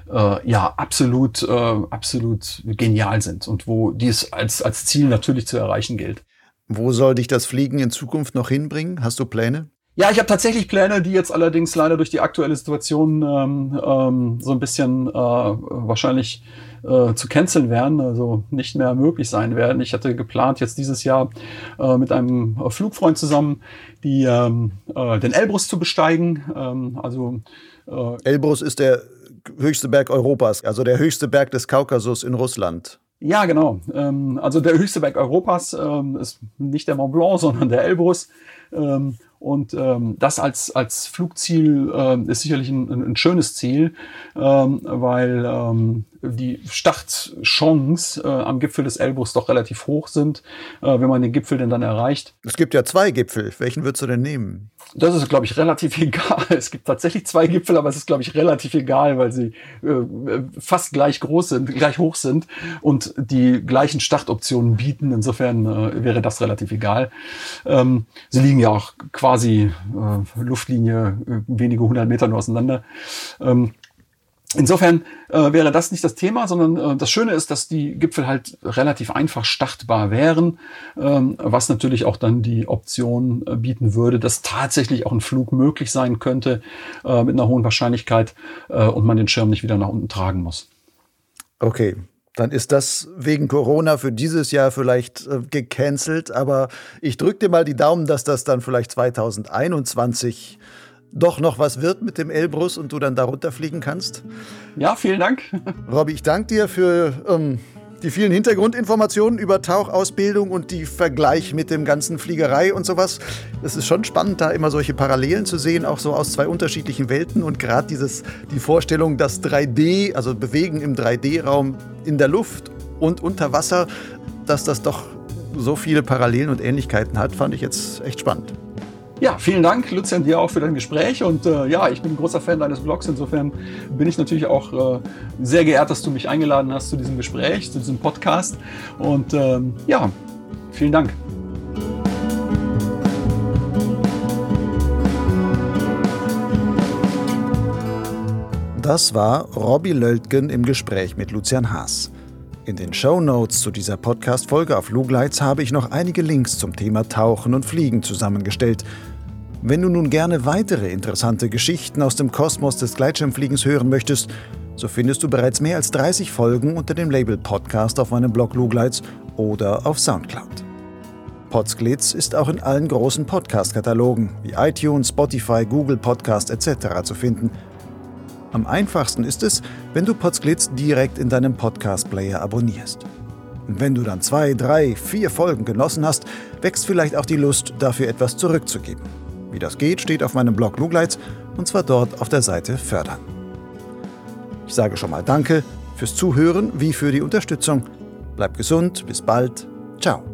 äh, ja absolut äh, absolut genial sind und wo dies als als Ziel natürlich zu erreichen gilt. Wo soll dich das Fliegen in Zukunft noch hinbringen? Hast du Pläne? Ja, ich habe tatsächlich Pläne, die jetzt allerdings leider durch die aktuelle Situation ähm, ähm, so ein bisschen äh, wahrscheinlich äh, zu canceln werden, also nicht mehr möglich sein werden. Ich hatte geplant, jetzt dieses Jahr äh, mit einem Flugfreund zusammen die, ähm, äh, den Elbrus zu besteigen. Ähm, also äh, Elbrus ist der höchste Berg Europas, also der höchste Berg des Kaukasus in Russland. Ja, genau. Ähm, also der höchste Berg Europas ähm, ist nicht der Mont Blanc, sondern der Elbrus. Und ähm, das als, als Flugziel äh, ist sicherlich ein, ein schönes Ziel, ähm, weil ähm, die Startchance äh, am Gipfel des Elbrus doch relativ hoch sind, äh, wenn man den Gipfel denn dann erreicht. Es gibt ja zwei Gipfel. Welchen würdest du denn nehmen? Das ist, glaube ich, relativ egal. Es gibt tatsächlich zwei Gipfel, aber es ist, glaube ich, relativ egal, weil sie äh, fast gleich groß sind, gleich hoch sind und die gleichen Startoptionen bieten. Insofern äh, wäre das relativ egal. Ähm, sie liegen ja auch quasi äh, Luftlinie äh, wenige hundert Meter nur auseinander. Ähm, Insofern äh, wäre das nicht das Thema, sondern äh, das Schöne ist, dass die Gipfel halt relativ einfach startbar wären, ähm, was natürlich auch dann die Option äh, bieten würde, dass tatsächlich auch ein Flug möglich sein könnte äh, mit einer hohen Wahrscheinlichkeit äh, und man den Schirm nicht wieder nach unten tragen muss. Okay, dann ist das wegen Corona für dieses Jahr vielleicht äh, gecancelt, aber ich drücke dir mal die Daumen, dass das dann vielleicht 2021 doch noch was wird mit dem Elbrus und du dann darunter fliegen kannst. Ja, vielen Dank. Robby, ich danke dir für ähm, die vielen Hintergrundinformationen über Tauchausbildung und die Vergleich mit dem ganzen Fliegerei und sowas. Es ist schon spannend, da immer solche Parallelen zu sehen, auch so aus zwei unterschiedlichen Welten und gerade dieses die Vorstellung, dass 3D, also Bewegen im 3D-Raum in der Luft und unter Wasser, dass das doch so viele Parallelen und Ähnlichkeiten hat, fand ich jetzt echt spannend. Ja, vielen Dank, Lucian, dir auch für dein Gespräch. Und äh, ja, ich bin ein großer Fan deines Blogs. Insofern bin ich natürlich auch äh, sehr geehrt, dass du mich eingeladen hast zu diesem Gespräch, zu diesem Podcast. Und ähm, ja, vielen Dank. Das war Robbie Löltgen im Gespräch mit Lucian Haas. In den Show Notes zu dieser Podcast-Folge auf Lugleitz habe ich noch einige Links zum Thema Tauchen und Fliegen zusammengestellt. Wenn du nun gerne weitere interessante Geschichten aus dem Kosmos des Gleitschirmfliegens hören möchtest, so findest du bereits mehr als 30 Folgen unter dem Label Podcast auf meinem Blog Lugleitz oder auf Soundcloud. Podsglitz ist auch in allen großen Podcast-Katalogen wie iTunes, Spotify, Google Podcast etc. zu finden. Am einfachsten ist es, wenn du Podsglitz direkt in deinem Podcast-Player abonnierst. Und wenn du dann zwei, drei, vier Folgen genossen hast, wächst vielleicht auch die Lust, dafür etwas zurückzugeben. Wie das geht, steht auf meinem Blog Lugleitz und zwar dort auf der Seite Fördern. Ich sage schon mal Danke fürs Zuhören wie für die Unterstützung. Bleib gesund, bis bald. Ciao.